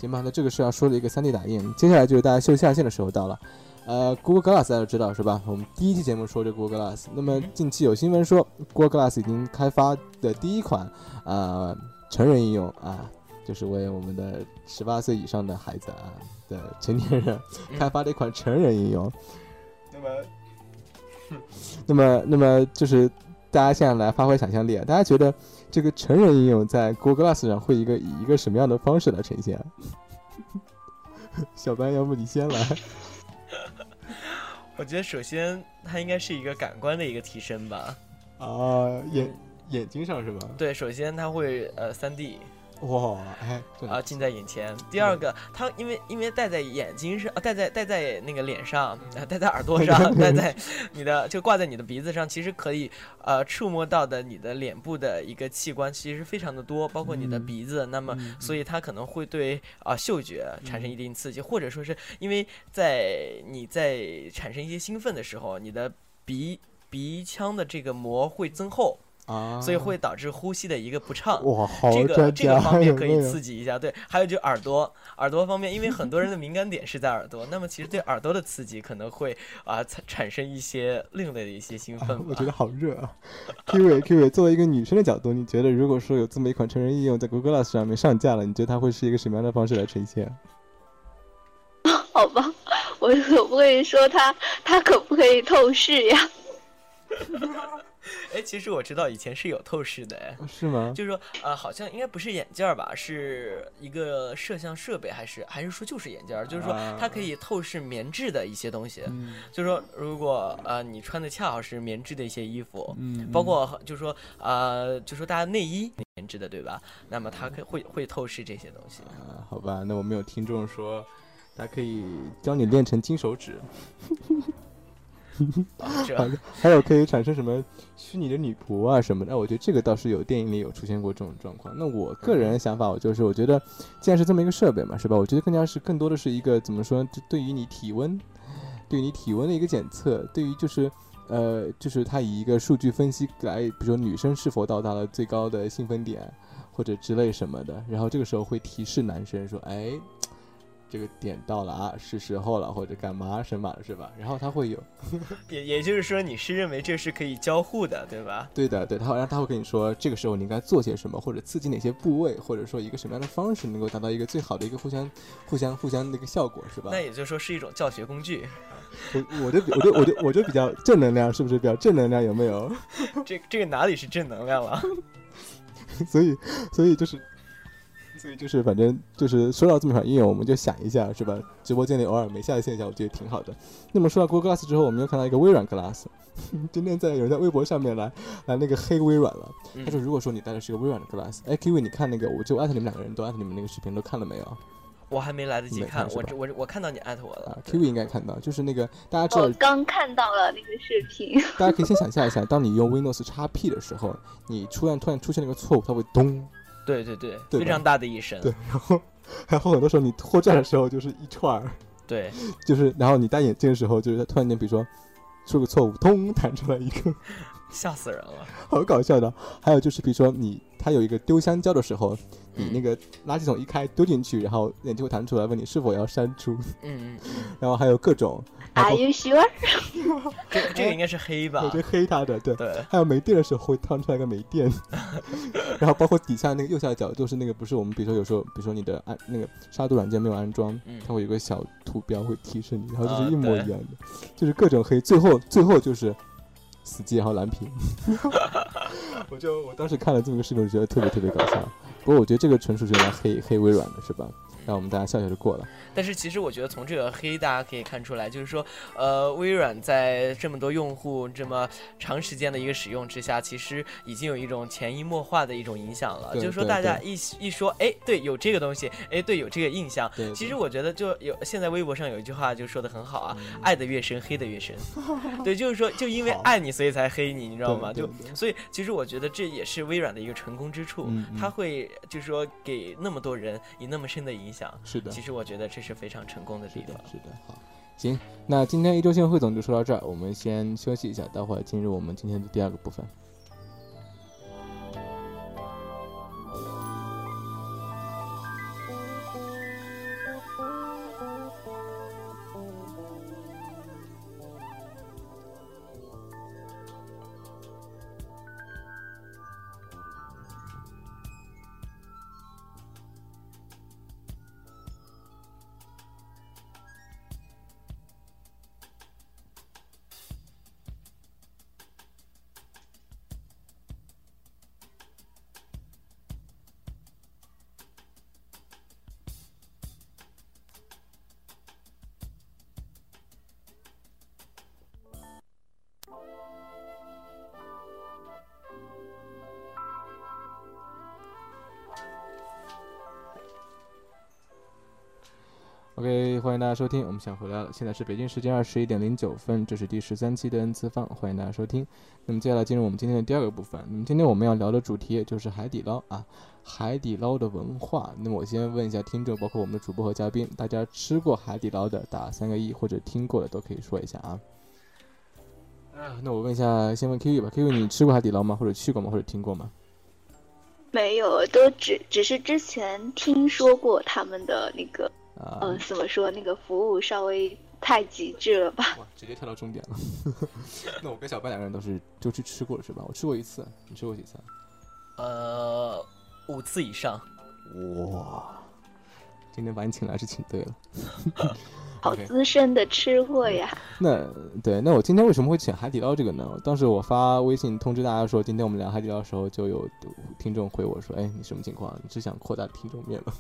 行吧，那这个是要说的一个 3D 打印，接下来就是大家秀下限的时候到了。呃，Google Glass 大家都知道是吧？我们第一期节目说这 Google Glass，那么近期有新闻说 Google Glass 已经开发的第一款呃成人应用啊，就是为我们的十八岁以上的孩子啊的成年人开发的一款成人应用。那么，那么，那么就是大家现在来发挥想象力啊！大家觉得这个成人应用在 Google Glass 上会一个以一个什么样的方式来呈现？*laughs* 小白，要不你先来？*laughs* 我觉得首先它应该是一个感官的一个提升吧。啊，眼眼睛上是吧？对，首先它会呃三 D。哇，哎，啊，近在眼前。第二个，它因为因为戴在眼睛上，戴在戴在那个脸上，戴在耳朵上，*laughs* 戴在你的就挂在你的鼻子上，其实可以呃触摸到的你的脸部的一个器官其实非常的多，包括你的鼻子。那么，所以它可能会对啊嗅觉产生一定刺激，或者说是因为在你在产生一些兴奋的时候，你的鼻鼻腔的这个膜会增厚。啊，所以会导致呼吸的一个不畅。哇，好这个这个方面可以刺激一下。对，还有就耳朵，耳朵方面，因为很多人的敏感点是在耳朵，那么其实对耳朵的刺激可能会啊产产生一些另类的一些兴奋。我觉得好热啊！Q 伟 Q 伟，作为一个女生的角度，你觉得如果说有这么一款成人应用在 Google Glass 上面上架了，你觉得它会是一个什么样的方式来呈现？*laughs* 好吧，我可不可以说它它可不可以透视呀？*laughs* 哎，其实我知道以前是有透视的，哎，是吗？就是说，呃，好像应该不是眼镜儿吧，是一个摄像设备，还是还是说就是眼镜儿？就是说它可以透视棉质的一些东西。就是说，如果呃你穿的恰好是棉质的一些衣服，嗯，包括就是说呃，就说大家内衣棉质的，对吧？那么它可以会会透视这些东西。啊，好吧，那我们有听众说，它可以教你练成金手指。*laughs* *laughs* 还有可以产生什么虚拟的女仆啊什么的，我觉得这个倒是有电影里有出现过这种状况。那我个人想法，我就是我觉得，既然是这么一个设备嘛，是吧？我觉得更加是更多的是一个怎么说？就对于你体温，对于你体温的一个检测，对于就是呃，就是它以一个数据分析来，比如说女生是否到达了最高的兴奋点，或者之类什么的，然后这个时候会提示男生说，哎。这个点到了啊，是时候了，或者干嘛神马了，是吧？然后他会有，*laughs* 也也就是说，你是认为这是可以交互的，对吧？对的，对，他然后他会跟你说，这个时候你应该做些什么，或者刺激哪些部位，或者说一个什么样的方式能够达到一个最好的一个互相、互相、互相的一个效果，是吧？那也就是说是一种教学工具。我我就我就我就我就比较正能量，是不是比较正能量？有没有？这这个哪里是正能量了？*laughs* 所以所以就是。所以就是，反正就是说到这么款应用，我们就想一下，是吧？直播间里偶尔没下的现象，我觉得挺好的。那么说到 Google Glass 之后，我们又看到一个微软 Glass。今天在有人在微博上面来来那个黑微软了。他说，如果说你戴的是个微软的 Glass，哎，K V，你看那个，我就艾特你们两个人都艾特你们那个视频，都看了没有？我还没来得及看，我我我看到你艾特我了。啊 K V 应该看到，就是那个大家知道，我刚看到了那个视频。大家可以先想象一下，当你用 Windows x P 的时候，你突然突然出现了一个错误，它会咚。对对对，非常大的一声。对，然后然后很多时候你拖拽的时候就是一串儿。*laughs* 对，就是然后你戴眼镜的时候，就是它突然间，比如说出个错误，通弹出来一个，吓死人了，好搞笑的。还有就是，比如说你它有一个丢香蕉的时候。你那个垃圾桶一开丢进去，然后眼睛会弹出来问你是否要删除。嗯嗯。然后还有各种。Are you sure？这这个应该是黑吧？*laughs* 我觉得黑它的，对。对。还有没电的时候会弹出来个没电。*laughs* 然后包括底下那个右下角，就是那个不是我们，比如说有时候，比如说你的安那个杀毒软件没有安装，它会有个小图标会提示你，然后就是一模一样的，就是各种黑。最后最后就是死机，然后蓝屏。*laughs* 我就我当时看了这么个视频，我觉得特别特别搞笑。不过我觉得这个纯属是用来黑黑微软的，是吧？让我们大家笑笑就过了。但是其实我觉得从这个黑，大家可以看出来，就是说，呃，微软在这么多用户这么长时间的一个使用之下，其实已经有一种潜移默化的一种影响了。就是说，大家一一说，哎，对，有这个东西，哎，对，有这个印象。其实我觉得就有现在微博上有一句话就说的很好啊，爱的越深，黑的越深。*laughs* 对，就是说，就因为爱你，所以才黑你，你知道吗？就所以，其实我觉得这也是微软的一个成功之处，它会就是说给那么多人以那么深的影响。是的。其实我觉得这是非常成功。是的，是的，好，行，那今天一周新闻汇总就说到这儿，我们先休息一下，待会儿进入我们今天的第二个部分。OK，欢迎大家收听，我们想回来了。现在是北京时间二十一点零九分，这是第十三期的 N 次方，欢迎大家收听。那么接下来进入我们今天的第二个部分。那么今天我们要聊的主题就是海底捞啊，海底捞的文化。那么我先问一下听众，包括我们的主播和嘉宾，大家吃过海底捞的打三个一，或者听过的都可以说一下啊。啊，那我问一下，先问 Kiwi 吧，Kiwi 你吃过海底捞吗？或者去过吗？或者听过吗？没有，都只只是之前听说过他们的那个。呃，怎么说？那个服务稍微太极致了吧？哇，直接跳到终点了。*laughs* 那我跟小白两个人都是都去吃过了是吧？我吃过一次，你吃过几次？呃，五次以上。哇，今天把你请来是请对了。*laughs* 好资深的吃货呀！那对，那我今天为什么会请海底捞这个呢？当时我发微信通知大家说，今天我们聊海底捞的时候，就有听众回我说：“哎，你什么情况？你是想扩大听众面吗？”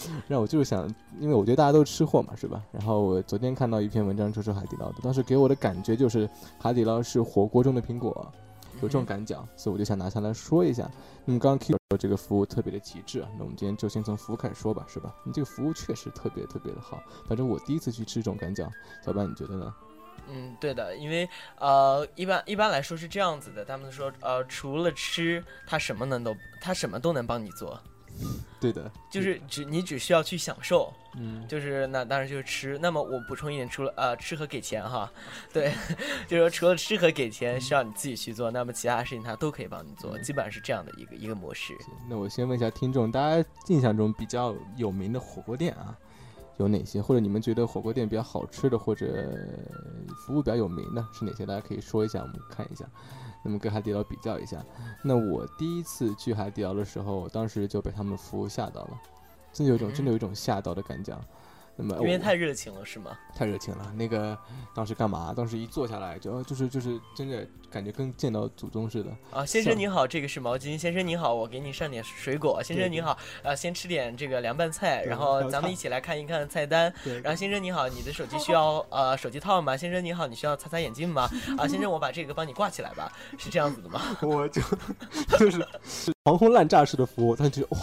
*laughs* 让我就是想，因为我觉得大家都是吃货嘛，是吧？然后我昨天看到一篇文章，就是海底捞的，当时给我的感觉就是海底捞是火锅中的苹果。有这种感觉，所以我就想拿下来说一下。那么刚刚 Q 说这个服务特别的极致，那我们今天就先从服务开始说吧，是吧？你这个服务确实特别特别的好，反正我第一次去吃这种感觉，小伴你觉得呢？嗯，对的，因为呃，一般一般来说是这样子的，他们说呃，除了吃，他什么能都，他什么都能帮你做。对的，就是只你只需要去享受，嗯，就是那当然就是吃。那么我补充一点，除了呃吃和给钱哈，对，*laughs* 就是说除了吃和给钱需要你自己去做，那么其他事情他都可以帮你做，基本上是这样的一个一个模式。那我先问一下听众，大家印象中比较有名的火锅店啊有哪些？或者你们觉得火锅店比较好吃的，或者服务比较有名的是哪些？大家可以说一下，我们看一下。那么跟海底捞比较一下，那我第一次去海底捞的时候，当时就被他们服务吓到了，真的有一种真的有一种吓到的感觉。那么因为太热情了是吗？太热情了。那个当时干嘛？当时一坐下来就就是就是真的感觉跟见到祖宗似的。啊，先生您好，这个是毛巾。先生您好，我给你上点水果。先生您好，呃，先吃点这个凉拌菜，然后咱们一起来看一看菜单。然后先生您好，你的手机需要呃手机套吗？先生您好，你需要擦擦眼镜吗？啊，先生我把这个帮你挂起来吧，是这样子的吗？我就就是狂轰滥炸式的服务，他就哇。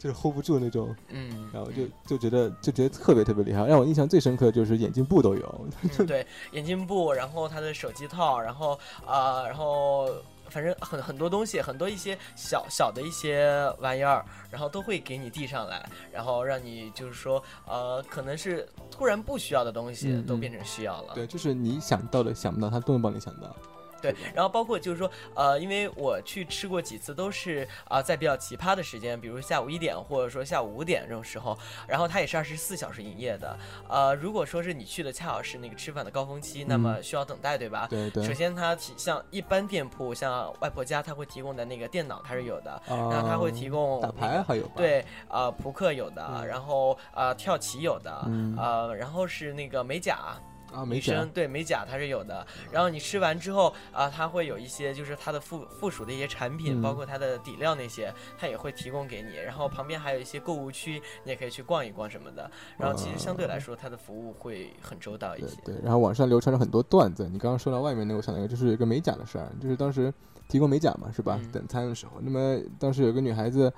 就是 hold 不住那种，嗯，然后就就觉得就觉得特别特别厉害，让我印象最深刻的就是眼镜布都有，对，眼镜布，然后他的手机套，然后啊，然后反正很很多东西，很多一些小小的一些玩意儿，然后都会给你递上来，然后让你就是说，呃，可能是突然不需要的东西都变成需要了，对，就是你想到的想不到，他都能帮你想到。对，然后包括就是说，呃，因为我去吃过几次，都是啊，在比较奇葩的时间，比如下午一点或者说下午五点这种时候，然后它也是二十四小时营业的。呃，如果说是你去的恰好是那个吃饭的高峰期，那么需要等待，对吧？对对。首先，它提像一般店铺，像外婆家，它会提供的那个电脑它是有的，然后它会提供打牌还有对，呃，扑克有的，然后呃，跳棋有的，呃，然后是那个美甲。啊，美甲对美甲它是有的，然后你吃完之后啊，它会有一些就是它的附附属的一些产品，包括它的底料那些，它也会提供给你。然后旁边还有一些购物区，你也可以去逛一逛什么的。然后其实相对来说，它的服务会很周到一些。对，然后网上流传着很多段子，你刚刚说到外面那个，我想到一个，就是一个美甲的事儿，就是当时提供美甲嘛，是吧？等餐的时候，那么当时有个女孩子，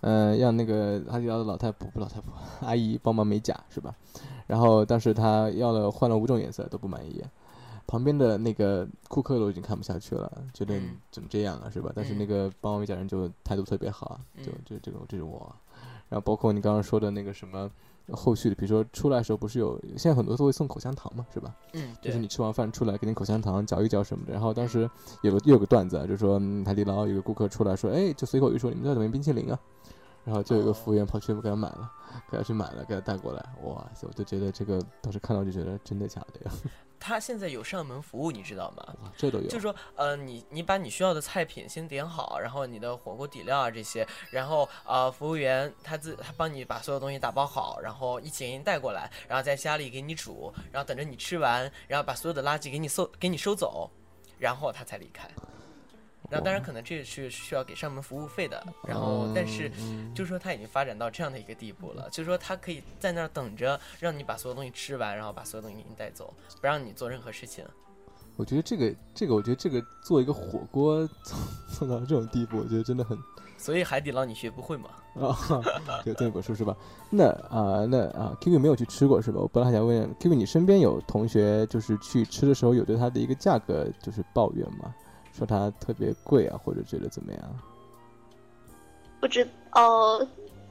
嗯，让那个海底捞的老太婆不老太婆 *laughs* 阿姨帮忙美甲，是吧？然后当时他要了换了五种颜色都不满意，旁边的那个顾客都已经看不下去了，觉得怎么这样啊，是吧？但是那个帮忙美甲人就态度特别好，就就这种这种我，然后包括你刚刚说的那个什么后续的，比如说出来的时候不是有现在很多都会送口香糖嘛，是吧？嗯，就是你吃完饭出来给你口香糖嚼一嚼什么的。然后当时有个又有个段子，就说海底捞有个顾客出来说，哎，就随口一说你们这里面冰淇淋啊。然后就有个服务员跑去给他买了，给他去买了，给他带过来。哇塞，我就觉得这个当时看到就觉得真的假的呀？他现在有上门服务，你知道吗？哇，这都有。就是说，呃，你你把你需要的菜品先点好，然后你的火锅底料啊这些，然后呃，服务员他自他帮你把所有东西打包好，然后一起给你带过来，然后在家里给你煮，然后等着你吃完，然后把所有的垃圾给你收给你收走，然后他才离开。然后当然可能这是需要给上门服务费的，然后但是就是说他已经发展到这样的一个地步了，就是说他可以在那儿等着，让你把所有东西吃完，然后把所有东西给你带走，不让你做任何事情。我觉得这个这个，我觉得这个做一个火锅做 *laughs* 做到这种地步，我觉得真的很。所以海底捞你学不会嘛？啊，有这么本书是吧？那啊，那啊，Q Q 没有去吃过是吧？我本来还想问 Q Q，你身边有同学就是去吃的时候有对它的一个价格就是抱怨吗？说它特别贵啊，或者觉得怎么样？不知哦。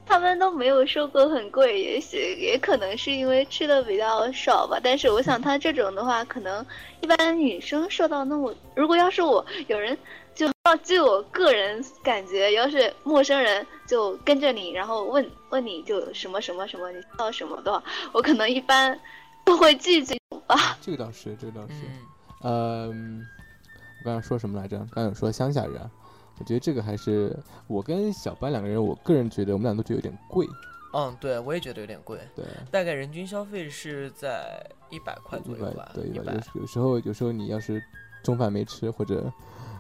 他们都没有说过很贵，也许也可能是因为吃的比较少吧。但是我想 *laughs* 他这种的话，可能一般女生受到那么，如果要是我有人就据我个人感觉，要是陌生人就跟着你，然后问问你就什么什么什么，你要什么的话，我可能一般都会拒绝吧。这个倒是，这个倒是。嗯，我刚刚说什么来着？刚刚说乡下人。我觉得这个还是我跟小班两个人，我个人觉得我们俩都觉得有点贵。嗯，对，我也觉得有点贵。对，大概人均消费是在一百块左右吧。对，一百。有有时候，有时候你要是中饭没吃，或者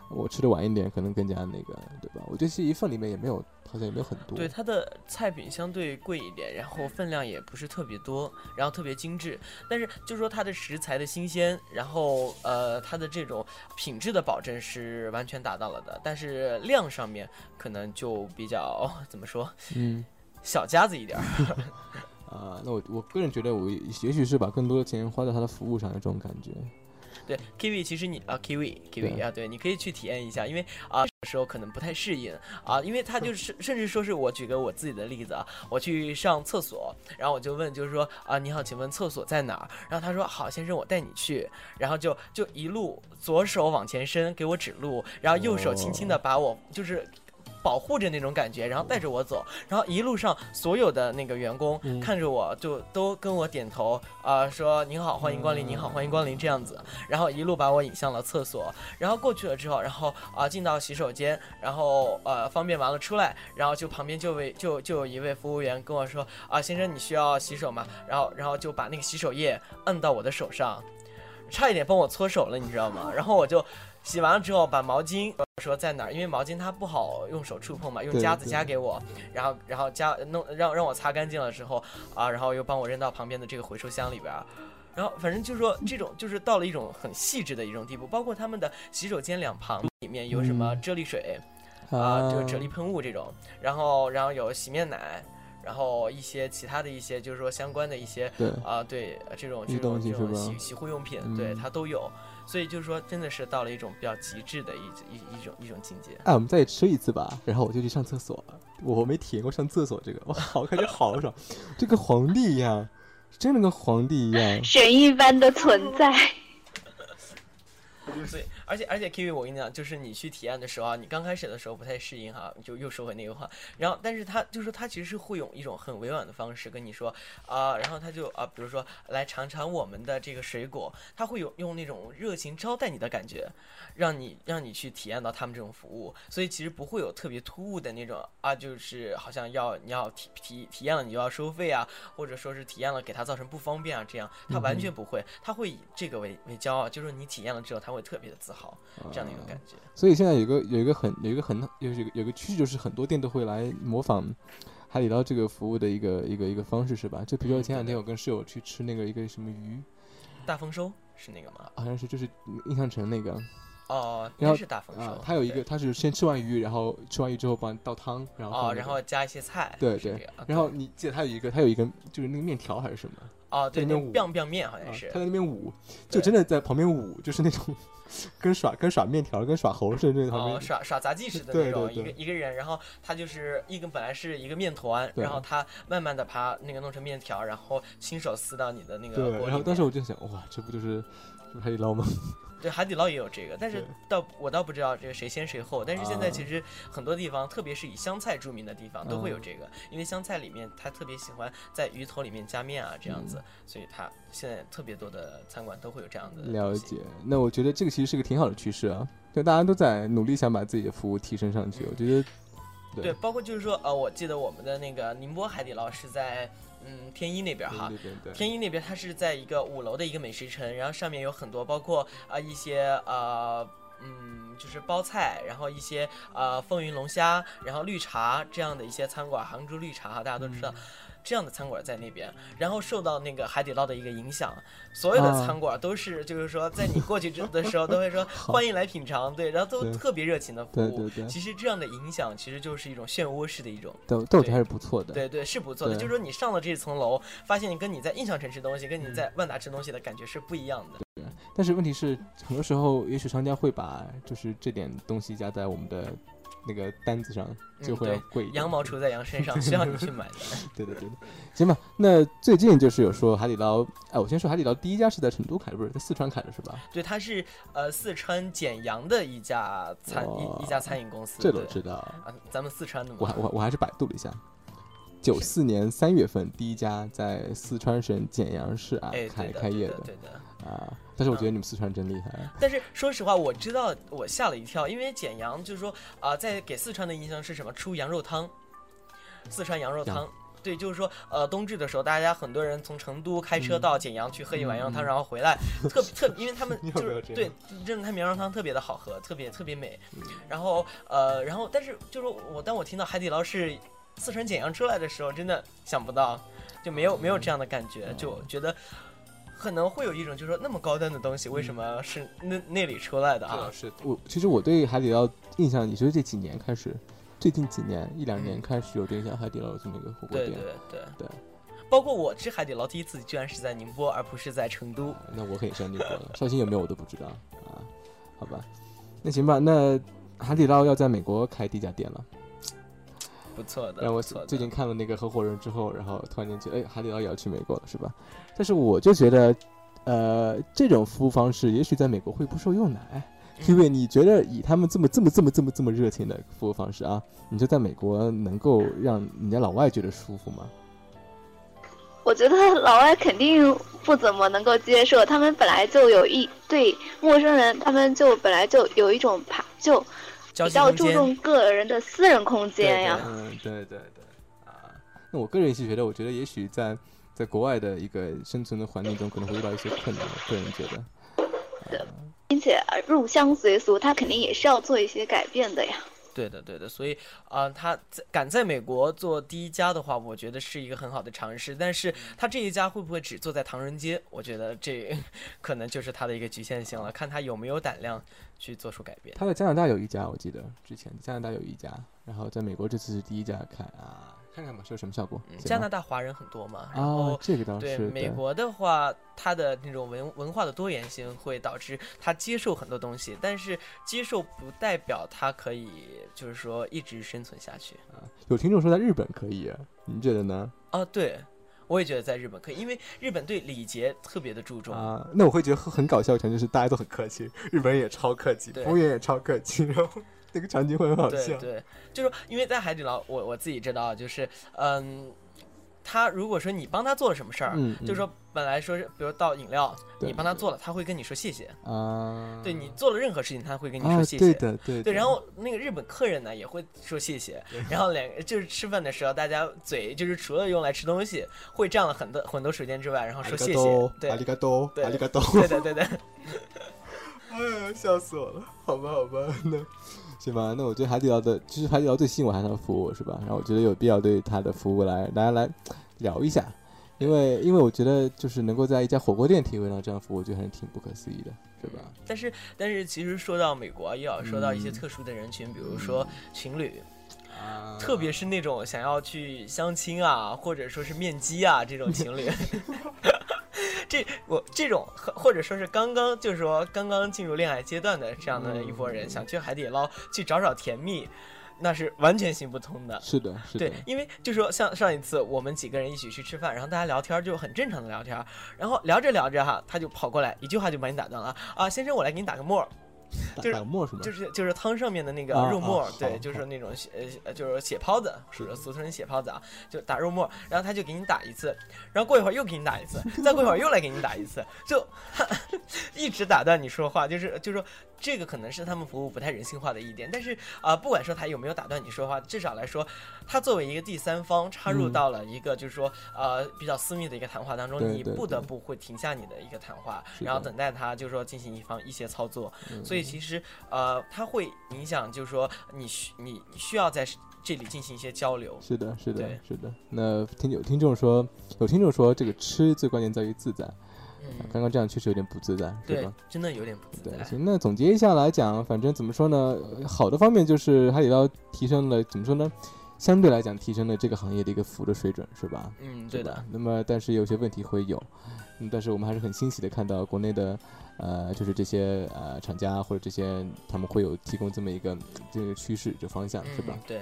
我吃的晚一点，可能更加那个，对吧？我觉得其实一份里面也没有。好像也没有很多，对它的菜品相对贵一点，然后分量也不是特别多，然后特别精致。但是就说它的食材的新鲜，然后呃它的这种品质的保证是完全达到了的，但是量上面可能就比较怎么说，嗯，小家子一点儿。*laughs* 啊，那我我个人觉得我也许是把更多的钱花在它的服务上的这种感觉。对，Kiwi，其实你啊，Kiwi，Kiwi 啊，对，你可以去体验一下，因为啊，时候可能不太适应啊，因为他就是 *laughs* 甚至说是我举个我自己的例子啊，我去上厕所，然后我就问，就是说啊，你好，请问厕所在哪儿？然后他说，好，先生，我带你去，然后就就一路左手往前伸给我指路，然后右手轻轻的把我就是。保护着那种感觉，然后带着我走，然后一路上所有的那个员工看着我就都跟我点头啊，说您好，欢迎光临，您好，欢迎光临这样子，然后一路把我引向了厕所，然后过去了之后，然后啊进到洗手间，然后呃方便完了出来，然后就旁边就位就就有一位服务员跟我说啊先生你需要洗手吗？然后然后就把那个洗手液摁到我的手上，差一点帮我搓手了，你知道吗？然后我就。洗完了之后，把毛巾说在哪儿？因为毛巾它不好用手触碰嘛，用夹子夹给我，然后然后夹弄让让我擦干净了之后啊，然后又帮我扔到旁边的这个回收箱里边儿，然后反正就是说这种就是到了一种很细致的一种地步，包括他们的洗手间两旁里面有什么啫喱水啊，就是啫喱喷雾这种，然后然后有洗面奶，然后一些其他的一些就是说相关的一些啊对这种这种这种洗洗护用品，对它都有。所以就是说，真的是到了一种比较极致的一一一种一种境界。哎，我们再吃一次吧，然后我就去上厕所。我没体验过上厕所这个，我，好感觉好爽，就跟皇帝一样，真的跟皇帝一样，神一般的存在。*laughs* 所以，而且而且，Kiwi，我跟你讲，就是你去体验的时候啊，你刚开始的时候不太适应哈，就又说回那个话。然后，但是他就是他其实是会用一种很委婉的方式跟你说啊，然后他就啊，比如说来尝尝我们的这个水果，他会有用那种热情招待你的感觉，让你让你去体验到他们这种服务。所以其实不会有特别突兀的那种啊，就是好像要你要体体体验了你就要收费啊，或者说是体验了给他造成不方便啊，这样他完全不会，他会以这个为为骄傲，就是你体验了之后他会。特别的自豪，这样的一个感觉。所以现在有个有一个很有一个很有一个有个趋势，就是很多店都会来模仿海底捞这个服务的一个一个一个方式，是吧？就比如说前两天我跟室友去吃那个一个什么鱼，大丰收是那个吗？好像是，就是印象城那个。哦，应该是大丰收。他有一个，他是先吃完鱼，然后吃完鱼之后帮你倒汤，然后哦，然后加一些菜。对对。然后你记得他有一个，他有一个就是那个面条还是什么？哦，对，那 biang biang 面好像是。他在那边舞，就真的在旁边舞，就是那种。跟耍跟耍面条跟耍猴似的那种，耍耍杂技似的那种，一个一个人，然后他就是一根本来是一个面团，然后他慢慢的把那个弄成面条，然后亲手撕到你的那个对，然后当时我就想，哇，这不就是海底捞吗？对，海底捞也有这个，但是倒我倒不知道这个谁先谁后。但是现在其实很多地方，特别是以湘菜著名的地方，都会有这个，因为湘菜里面他特别喜欢在鱼头里面加面啊，这样子，所以他现在特别多的餐馆都会有这样的。了解，那我觉得这个其实是个挺好的趋势啊，就大家都在努力想把自己的服务提升上去。我觉得，对，包括就是说，呃，我记得我们的那个宁波海底捞是在。嗯，天一那边哈，天一那边它是在一个五楼的一个美食城，然后上面有很多包括啊一些呃嗯，就是包菜，然后一些呃风云龙虾，然后绿茶这样的一些餐馆，杭州绿茶哈，大家都知道。这样的餐馆在那边，然后受到那个海底捞的一个影响，所有的餐馆都是，就是说，在你过去之的时候，都会说 *laughs* 欢迎来品尝，对，然后都特别热情的服务。对对对。其实这样的影响，其实就是一种漩涡式的一种。豆豆子还是不错的。对对，是不错的。就是说，你上了这层楼，发现你跟你在印象城吃东西，跟你在万达吃东西的感觉是不一样的。对。但是问题是，很多时候，也许商家会把就是这点东西加在我们的。那个单子上就会要贵，羊毛出在羊身上，需要你去买的。*laughs* 对的对的，行吧。那最近就是有说海底捞，哎，我先说海底捞第一家是在成都开的，不是在四川开的，是吧？对，它是呃四川简阳的一家餐一一家餐饮公司。这都知道啊，咱们四川的嘛。我我我还是百度了一下，九四年三月份第一家在四川省简阳市啊开开业的。对的。啊！但是我觉得你们四川真厉害。但是说实话，我知道我吓了一跳，因为简阳就是说啊，在给四川的印象是什么？出羊肉汤，四川羊肉汤。对，就是说呃，冬至的时候，大家很多人从成都开车到简阳去喝一碗羊肉汤，然后回来，特特，因为他们 *laughs* 就是对，真的，他羊肉汤特别的好喝，特别特别美。然后呃，然后但是就是我当我听到海底捞是四川简阳出来的时候，真的想不到，就没有没有这样的感觉，就觉得。可能会有一种，就是说那么高端的东西，为什么是那那里出来的啊？是我其实我对海底捞印象，也就是这几年开始，最近几年一两年开始有这像海底捞这么一个火锅店。对对对对。包括我吃海底捞第一次，居然是在宁波，而不是在成都。那我肯定是宁波了。绍兴有没有我都不知道啊？好吧，那行吧。那海底捞要在美国开第一家店了。不错的，让我最近看了那个合伙人之后，然后突然间觉得，哎，海底捞也要去美国了，是吧？但是我就觉得，呃，这种服务方式也许在美国会不受用的，哎，因为你觉得以他们这么这么这么这么这么热情的服务方式啊，你就在美国能够让人家老外觉得舒服吗？我觉得老外肯定不怎么能够接受，他们本来就有一对陌生人，他们就本来就有一种怕就。比较注重个人的私人空间呀。嗯，对对对，啊，那我个人是觉得，我觉得也许在在国外的一个生存的环境中，可能会遇到一些困难。个人觉得，对，并且入乡随俗，他肯定也是要做一些改变的呀。对的，对的，所以啊，他在敢在美国做第一家的话，我觉得是一个很好的尝试。但是他这一家会不会只做在唐人街？我觉得这可能就是他的一个局限性了，看他有没有胆量去做出改变。他在加拿大有一家，我记得之前加拿大有一家，然后在美国这次是第一家开啊。看看吧，是有什么效果？加拿大华人很多嘛，然后这个倒是对美国的话，它的那种文文化的多元性会导致他接受很多东西，但是接受不代表他可以就是说一直生存下去啊。有听众说在日本可以，您觉得呢？啊，对，我也觉得在日本可以，因为日本对礼节特别的注重啊。那我会觉得很搞笑的，就是大家都很客气，日本人也超客气，服务员也超客气，然后。那个场景会很好笑，对，就是因为在海底捞，我我自己知道，就是嗯，他如果说你帮他做了什么事儿，嗯，就是说本来说是比如倒饮料，你帮他做了，他会跟你说谢谢啊，对你做了任何事情，他会跟你说谢谢，对的，对，对，然后那个日本客人呢也会说谢谢，然后两个就是吃饭的时候，大家嘴就是除了用来吃东西会占了很多很多时间之外，然后说谢谢，对，阿里嘎多，阿里嘎多，对对对对，*laughs* *laughs* 哎呀，笑死我了，好吧好吧，那。是吧？那我觉得海底捞的，其实海底捞最吸引我还是它的服务，是吧？然后我觉得有必要对它的服务来大家来聊一下，因为因为我觉得就是能够在一家火锅店体会到这样服务，我觉得还是挺不可思议的，是吧？但是但是其实说到美国，又要说到一些特殊的人群，比如说情侣，特别是那种想要去相亲啊，或者说是面基啊这种情侣。*laughs* *laughs* 这我这种或者说是刚刚就是说刚刚进入恋爱阶段的这样的一拨人，想去海底捞去找找甜蜜，那是完全行不通的。是的，是的。对，因为就说像上一次我们几个人一起去吃饭，然后大家聊天就很正常的聊天，然后聊着聊着哈，他就跑过来一句话就把你打断了啊，先生，我来给你打个沫。就是就是就是汤上面的那个肉沫，对，就是那种呃就是血泡子，是俗称血泡子啊，就打肉沫，然后他就给你打一次，然后过一会儿又给你打一次，再过一会儿又来给你打一次，就 *laughs* 一直打断你说话，就是就是说。这个可能是他们服务不太人性化的一点，但是啊，不管说他有没有打断你说话，至少来说，他作为一个第三方插入到了一个就是说呃比较私密的一个谈话当中，你不得不会停下你的一个谈话，然后等待他就是说进行一方一些操作。所以其实呃，它会影响，就是说你需你需要在这里进行一些交流。是的，是的，是的。那听有听众说，有听众说这个吃最关键在于自在，嗯，刚刚这样确实有点不自在，是对吧？，真的有点不自，在。行，那总结一下来讲，反正怎么说呢，呃好的方面就是海底捞提升了，怎么说呢？相对来讲，提升了这个行业的一个服务的水准，是吧？嗯，对的，。那么，但是有些问题会有，嗯，但是我们还是很欣喜的看到国内的，呃，就是这些呃厂家或者这些他们会有提供这么一个这个趋势这方向，是吧嗯？？对，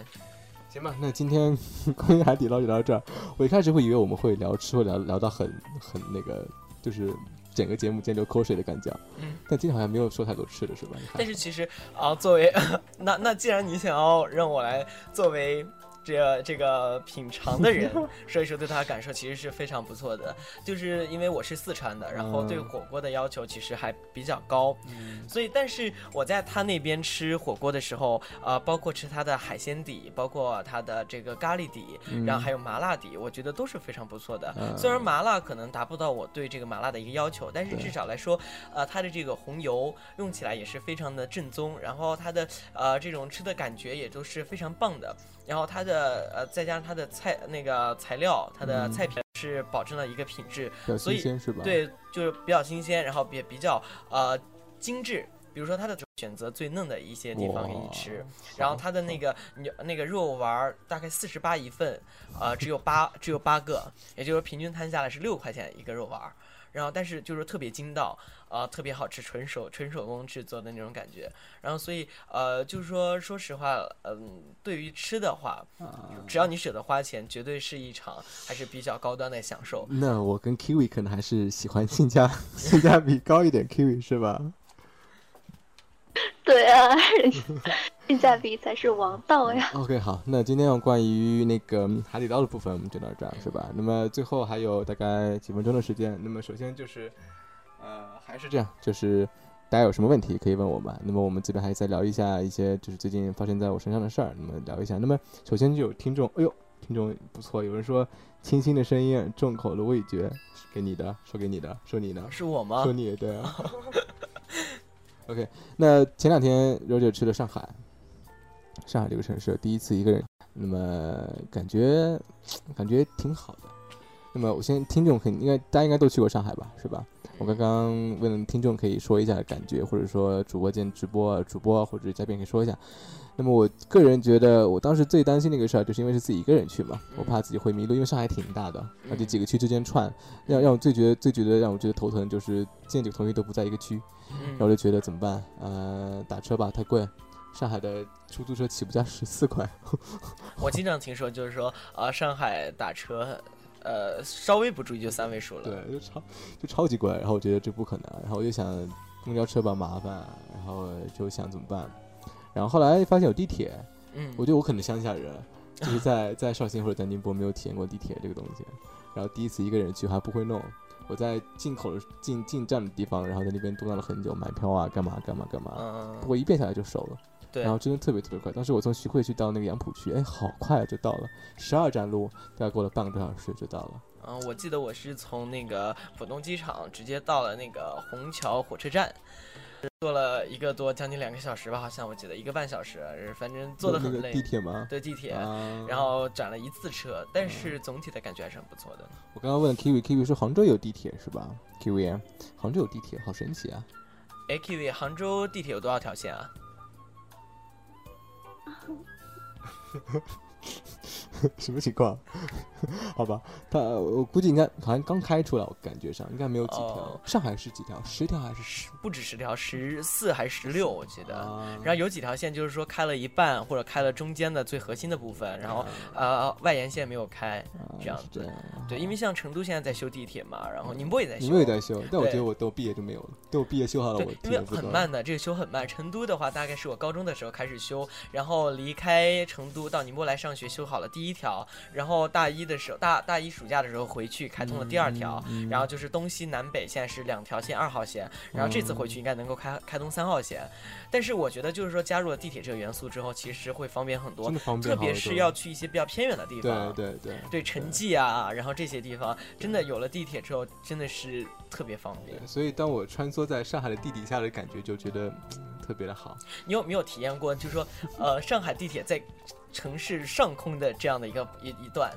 行吧，那今天 *laughs* 关于海底捞就聊到这儿。我一开始会以为我们会聊吃，会聊聊到很很那个，就是整个节目间流口水的感觉。嗯。但今天好像没有说太多吃的，是吧？但是其实啊，作为 *laughs* 那那既然你想要让我来作为这这个品尝的人所以说对他的感受，其实是非常不错的。就是因为我是四川的，然后对嗯火锅的要求其实还比较高，所以但是我在他那边吃火锅的时候，呃，包括吃他的海鲜底，包括他的这个咖喱底，然后还有麻辣底，我觉得都是非常不错的。嗯虽然麻辣可能达不到我对这个麻辣的一个要求，但是至少来说，呃，它的这个红油用起来也是非常的正宗，然后它的呃这种吃的感觉也都是非常棒的。然后它的呃再加上它的菜那个材料，它的嗯菜品是保证了一个品质，比较所以新鲜是吧？，对，就是比较新鲜，然后也比较呃精致。比如说它的选择最嫩的一些地方给你吃，然后它的那个牛那个肉丸儿大概四十八一份，呃，只有八只有八个，也就是平均摊下来是六块钱一个肉丸儿。然后但是就是特别筋道，呃，特别好吃，纯手纯手工制作的那种感觉。然后所以呃，就是说说实话，嗯、对于吃的话，只要你舍得花钱，绝对是一场还是比较高端的享受。那我跟 Kiwi 可能还是喜欢性价 *laughs* 性价比高一点，Kiwi 是吧？*laughs* 对啊，*laughs* 性价比才是王道呀。OK，好，那今天有关于那个嗯海底捞的部分，我们就到这儿，是吧？那么最后还有大概几分钟的时间，那么首先就是，呃，还是这样，就是大家有什么问题可以问我们。那么我们这边还再聊一下一些就是最近发生在我身上的事儿，那么聊一下。那么首先就有听众，哎呦，听众不错，有人说清新的声音，重口的味觉，是给你的，说给你的，说你的。是我吗说？你对啊。*laughs* OK，那前两天 Roger 去了上海，上海这个城市第一次一个人，那么感觉感觉挺好的。那么我先听众肯应该大家应该都去过上海吧，是吧？我刚刚问听众可以说一下感觉，或者说主播间直播主播或者嘉宾可以说一下。那么我个人觉得，我当时最担心的一个事儿，就是因为是自己一个人去嘛，我怕自己会迷路，因为上海挺大的，而且几个区之间串，让让我最觉得最觉得让我觉得头疼，就是见几个同学都不在一个区，然后就觉得怎么办？呃，打车吧，太贵。上海的出租车起步价十四块，*laughs* 我经常听说，就是说，呃，上海打车，呃，稍微不注意就三位数了。对，就超就超级贵。然后我觉得这不可能，然后我就想公交车吧麻烦，然后就想怎么办？然后后来发现有地铁，嗯，我觉得我可能乡下人，*laughs* 就是在在绍兴或者在宁波没有体验过地铁这个东西，然后第一次一个人去还不会弄。我在进口的进进站的地方，然后在那边嘟囔了很久，买票啊，干嘛干嘛干嘛。嗯，不过一遍下来就熟了，对然，后真的特别特别快。当时我从徐汇区到那个杨浦区，哎，好快啊就到了，十二站路，大概过了半个多小时就到了。嗯，我记得我是从那个浦东机场直接到了那个虹桥火车站，坐了一个多将近两个小时吧，好像我记得一个半小时，反正坐的很累。地铁吗？对地铁，啊，然后转了一次车，但是总体的感觉还是很不错的。我刚刚问 Kiwi，Kiwi 说杭州有地铁是吧？Kiwi，杭州有地铁，好神奇啊！哎，Kiwi，杭州地铁有多少条线啊？*laughs* *laughs* 什么情况？*laughs* 好吧，他我估计应该好像刚开出来，我感觉上应该没有几条。哦上海是几条？十条还是十？不止十条，十四还是十六，我记得。啊然后有几条线就是说开了一半，或者开了中间的最核心的部分，然后呃外延线没有开。啊这样子。对，因为像成都现在在修地铁嘛，然后宁波也在修。宁波也在修，但我觉得我等我毕业就没有了。等我毕业修好了，我对，因为。很慢的，这个修很慢。成都的话，大概是我高中的时候开始修，然后离开成都到宁波来上学，修好了第一条，然后大一的时候，大大一暑假的时候回去开通了第二条，嗯然后就是东西南北现在是两条线，二号线，然后这次回去应该能够开开通三号线。但是我觉得就是说加入了地铁这个元素之后，其实会方便很多特别是要去一些比较偏远的地方。对对对对城际啊，然后这些地方真的有了地铁之后，真的是特别方便，。所以当我穿梭在上海的地底下的感觉，就觉得嗯特别的好。你有没有体验过，就是说，呃，上海地铁在城市上空的这样的一个一一段？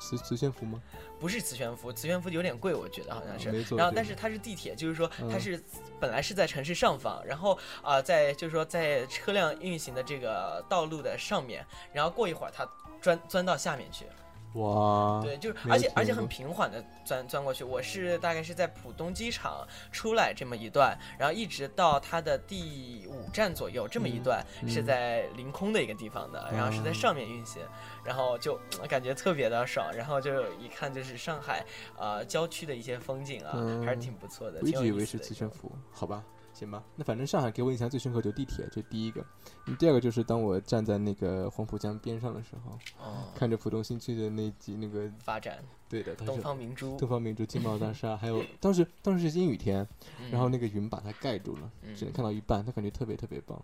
磁磁悬浮吗？不是磁悬浮，磁悬浮有点贵，我觉得好像是。然后，但是它是地铁，就是说它是本来是在城市上方，然后啊，在就是说在车辆运行的这个道路的上面，然后过一会儿它钻钻到下面去。哇，对，就是而且而且很平缓的钻钻过去。我是大概是在浦东机场出来这么一段，然后一直到它的第五站左右这么一段是在凌空的一个地方的，然后是在上面运行，然后就感觉特别的爽，然后就一看就是上海呃郊区的一些风景啊，还是挺不错的。我一直以为是磁悬浮，好吧。行吧，那反正上海给我印象最深刻就地铁，这第一个。第二个就是当我站在那个黄浦江边上的时候，看着浦东新区的那几那个发展，对的，东方明珠，东方明珠金茂大 *laughs* 厦，还有当时当时是阴雨天，然后那个云把它盖住了，只能看到一半，它感觉特别特别棒，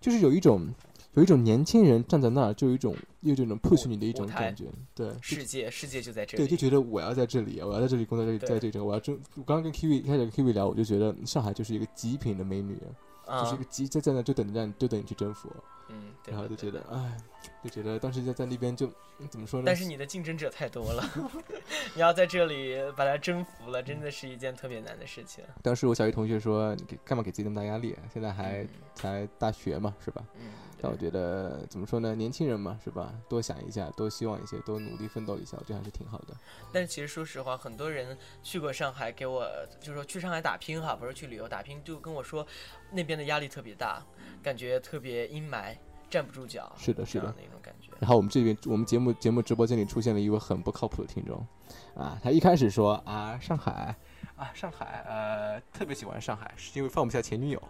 就是有一种。有一种年轻人站在那儿，就有一种有这种 push 你的一种感觉，对，世界世界就在这里，对，就觉得我要在这里，我要在这里工作，在在这里，我要争。我刚刚跟 Kiwi 开始跟 Kiwi 聊，我就觉得上海就是一个极品的美女，就是一个极在在那就等着让就等你去征服。嗯，然后就觉得，哎，就觉得当时在在那边就怎么说呢？但是你的竞争者太多了，*laughs* 你要在这里把它征服了，真的是一件特别难的事情。当时我小学同学说：“你给干嘛给自己那么大压力？现在还才大学嘛，是吧？”嗯。但我觉得怎么说呢？年轻人嘛，是吧？多想一下，多希望一些，多努力奋斗一下，我觉得还是挺好的。但是其实说实话，很多人去过上海，给我就是说去上海打拼哈，不是去旅游打拼，就跟我说那边的压力特别大。感觉特别阴霾，站不住脚，是的，是的那种感觉。然后我们这边，我们节目节目直播间里出现了一位很不靠谱的听众，啊，他一开始说啊，上海，啊，上海，呃，特别喜欢上海，是因为放不下前女友。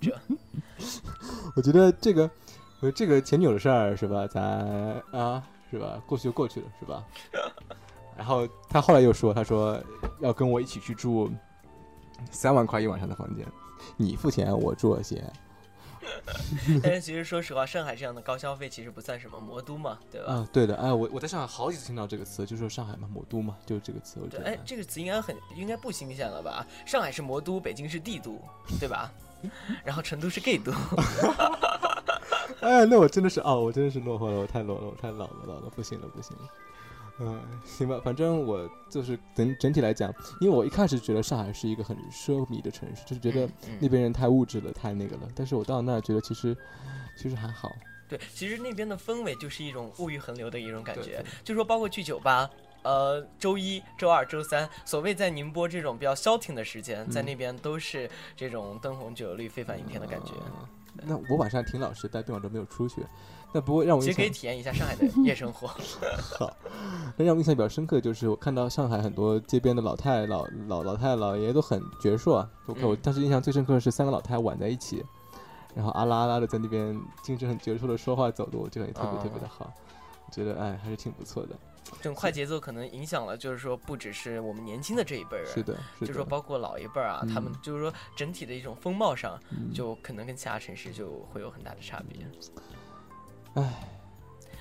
这，*laughs* 我觉得这个，我这个前女友的事儿是吧？咱啊，是吧？过去就过去了，是吧？*laughs* 然后他后来又说，他说要跟我一起去住三万块一晚上的房间。你付钱，我住些。*laughs* 但是其实说实话，上海这样的高消费其实不算什么魔都嘛，对吧？啊，对的。哎，我我在上海好几次听到这个词，就说上海嘛，魔都嘛，就是这个词。我觉得，哎，这个词应该很应该不新鲜了吧？上海是魔都，北京是帝都，对吧？*laughs* 然后成都是 gay 都。*laughs* 哎，那我真的是哦，我真的是落后了，我太落了，我太老了，老了，不行了，不行了。嗯，行吧，反正我就是整整体来讲，因为我一开始觉得上海是一个很奢靡的城市，就是觉得那边人太物质了，太那个了。但是我到那儿觉得其实其实还好。对，其实那边的氛围就是一种物欲横流的一种感觉，就说包括去酒吧，呃，周一周二周三，所谓在宁波这种比较消停的时间，在那边都是这种灯红酒绿、非凡一天的感觉。那我晚上挺老实，但并晚都没有出去。那不过让我其实可以体验一下上海的夜生活。*laughs* 好，那让我印象比较深刻的就是我看到上海很多街边的老太老老老太老爷爷都很矍铄。OK，我当时印象最深刻的是三个老太挽在一起，然后阿拉阿拉的在那边精神很矍铄的说话走路，我觉得也特别特别的好。我觉得哎还是挺不错的。这种快节奏可能影响了，就是说不只是我们年轻的这一辈人，是的，就是说包括老一辈儿啊，他们就是说整体的一种风貌上，就可能跟其他城市就会有很大的差别。唉。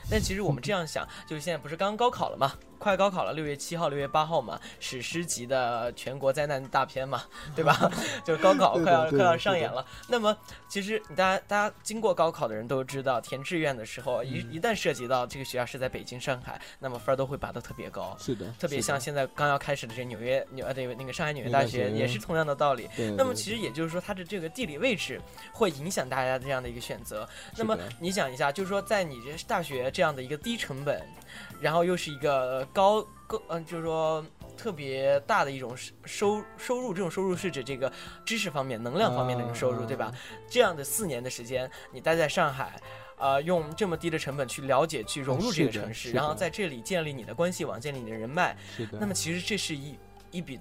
但其实我们这样想，就是现在不是刚刚高考了吗？快高考了，六月七号、六月八号嘛，史诗级的全国灾难大片嘛，对吧？*laughs* 就是高考快要快要上演了。那么，其实大家大家经过高考的人都知道，填志愿的时候，一一旦涉及到这个学校是在北京、上海，那么分儿都会拔得特别高。是的，特别像现在刚要开始的这纽约纽呃对那个上海纽约大学也是同样的道理。那么其实也就是说，它的这个地理位置会影响大家这样的一个选择。那么你想一下，就是说在你这大学这样的一个低成本。然后又是一个高高嗯，就是说特别大的一种收收入，这种收入是指这个知识方面、能量方面的一种收入，对吧？这样的四年的时间，你待在上海，啊，用这么低的成本去了解、去融入这个城市，然后在这里建立你的关系网、建立你的人脉，是的。那么其实这是一一笔。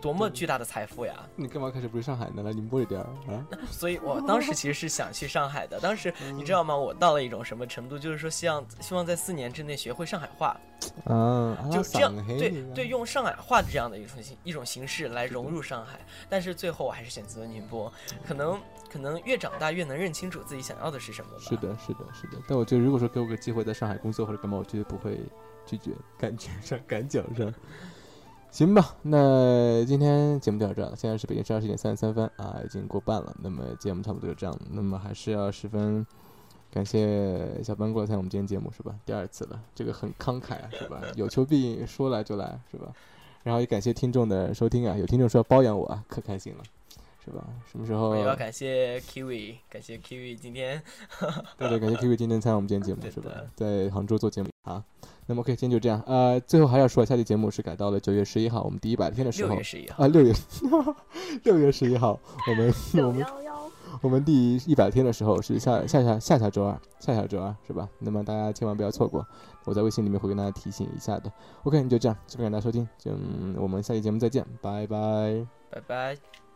多么巨大的财富呀！你干嘛开始不是上海呢？来宁波一点儿啊？所以我当时其实是想去上海的。当时 *laughs* 你知道吗？我到了一种什么程度？就是说，希望希望在四年之内学会上海话。啊，就这样，对对，用上海话的这样的一种形一种形式来融入上海。但是最后我还是选择了宁波。可能可能越长大越能认清楚自己想要的是什么吧。是的，是的，是的。但我觉得，如果说给我个机会在上海工作或者干嘛，我绝对不会拒绝。感觉上，感觉上。行吧，那今天节目就到这了。现在是北京时间十二点三十三分啊，已经过半了。那么节目差不多就这样。那么还是要十分感谢小班过来参加我们今天节目，是吧？第二次了，这个很慷慨啊，是吧？*laughs* 有求必应，说来就来，是吧？然后也感谢听众的收听啊，有听众说要包养我啊，可开心了，是吧？什么时候？也要感谢 Kiwi，感谢 Kiwi 今天，对对，感谢 Kiwi 今天参加我们今天节目，*laughs* 是吧？在杭州做节目啊。那么 OK，今天就这样。呃，最后还要说，下期节目是改到了九月十一号，我们第一百天的时候六月十一号，啊，六月 *laughs* 六月十一号，我们我九们幺幺，我们第一百天的时候是下下下下下周二，下下周二是吧？那么大家千万不要错过，我在微信里面会跟大家提醒一下的。OK，那就这样，这边感谢大家收听，就、嗯、我们下期节目再见，拜拜。拜拜。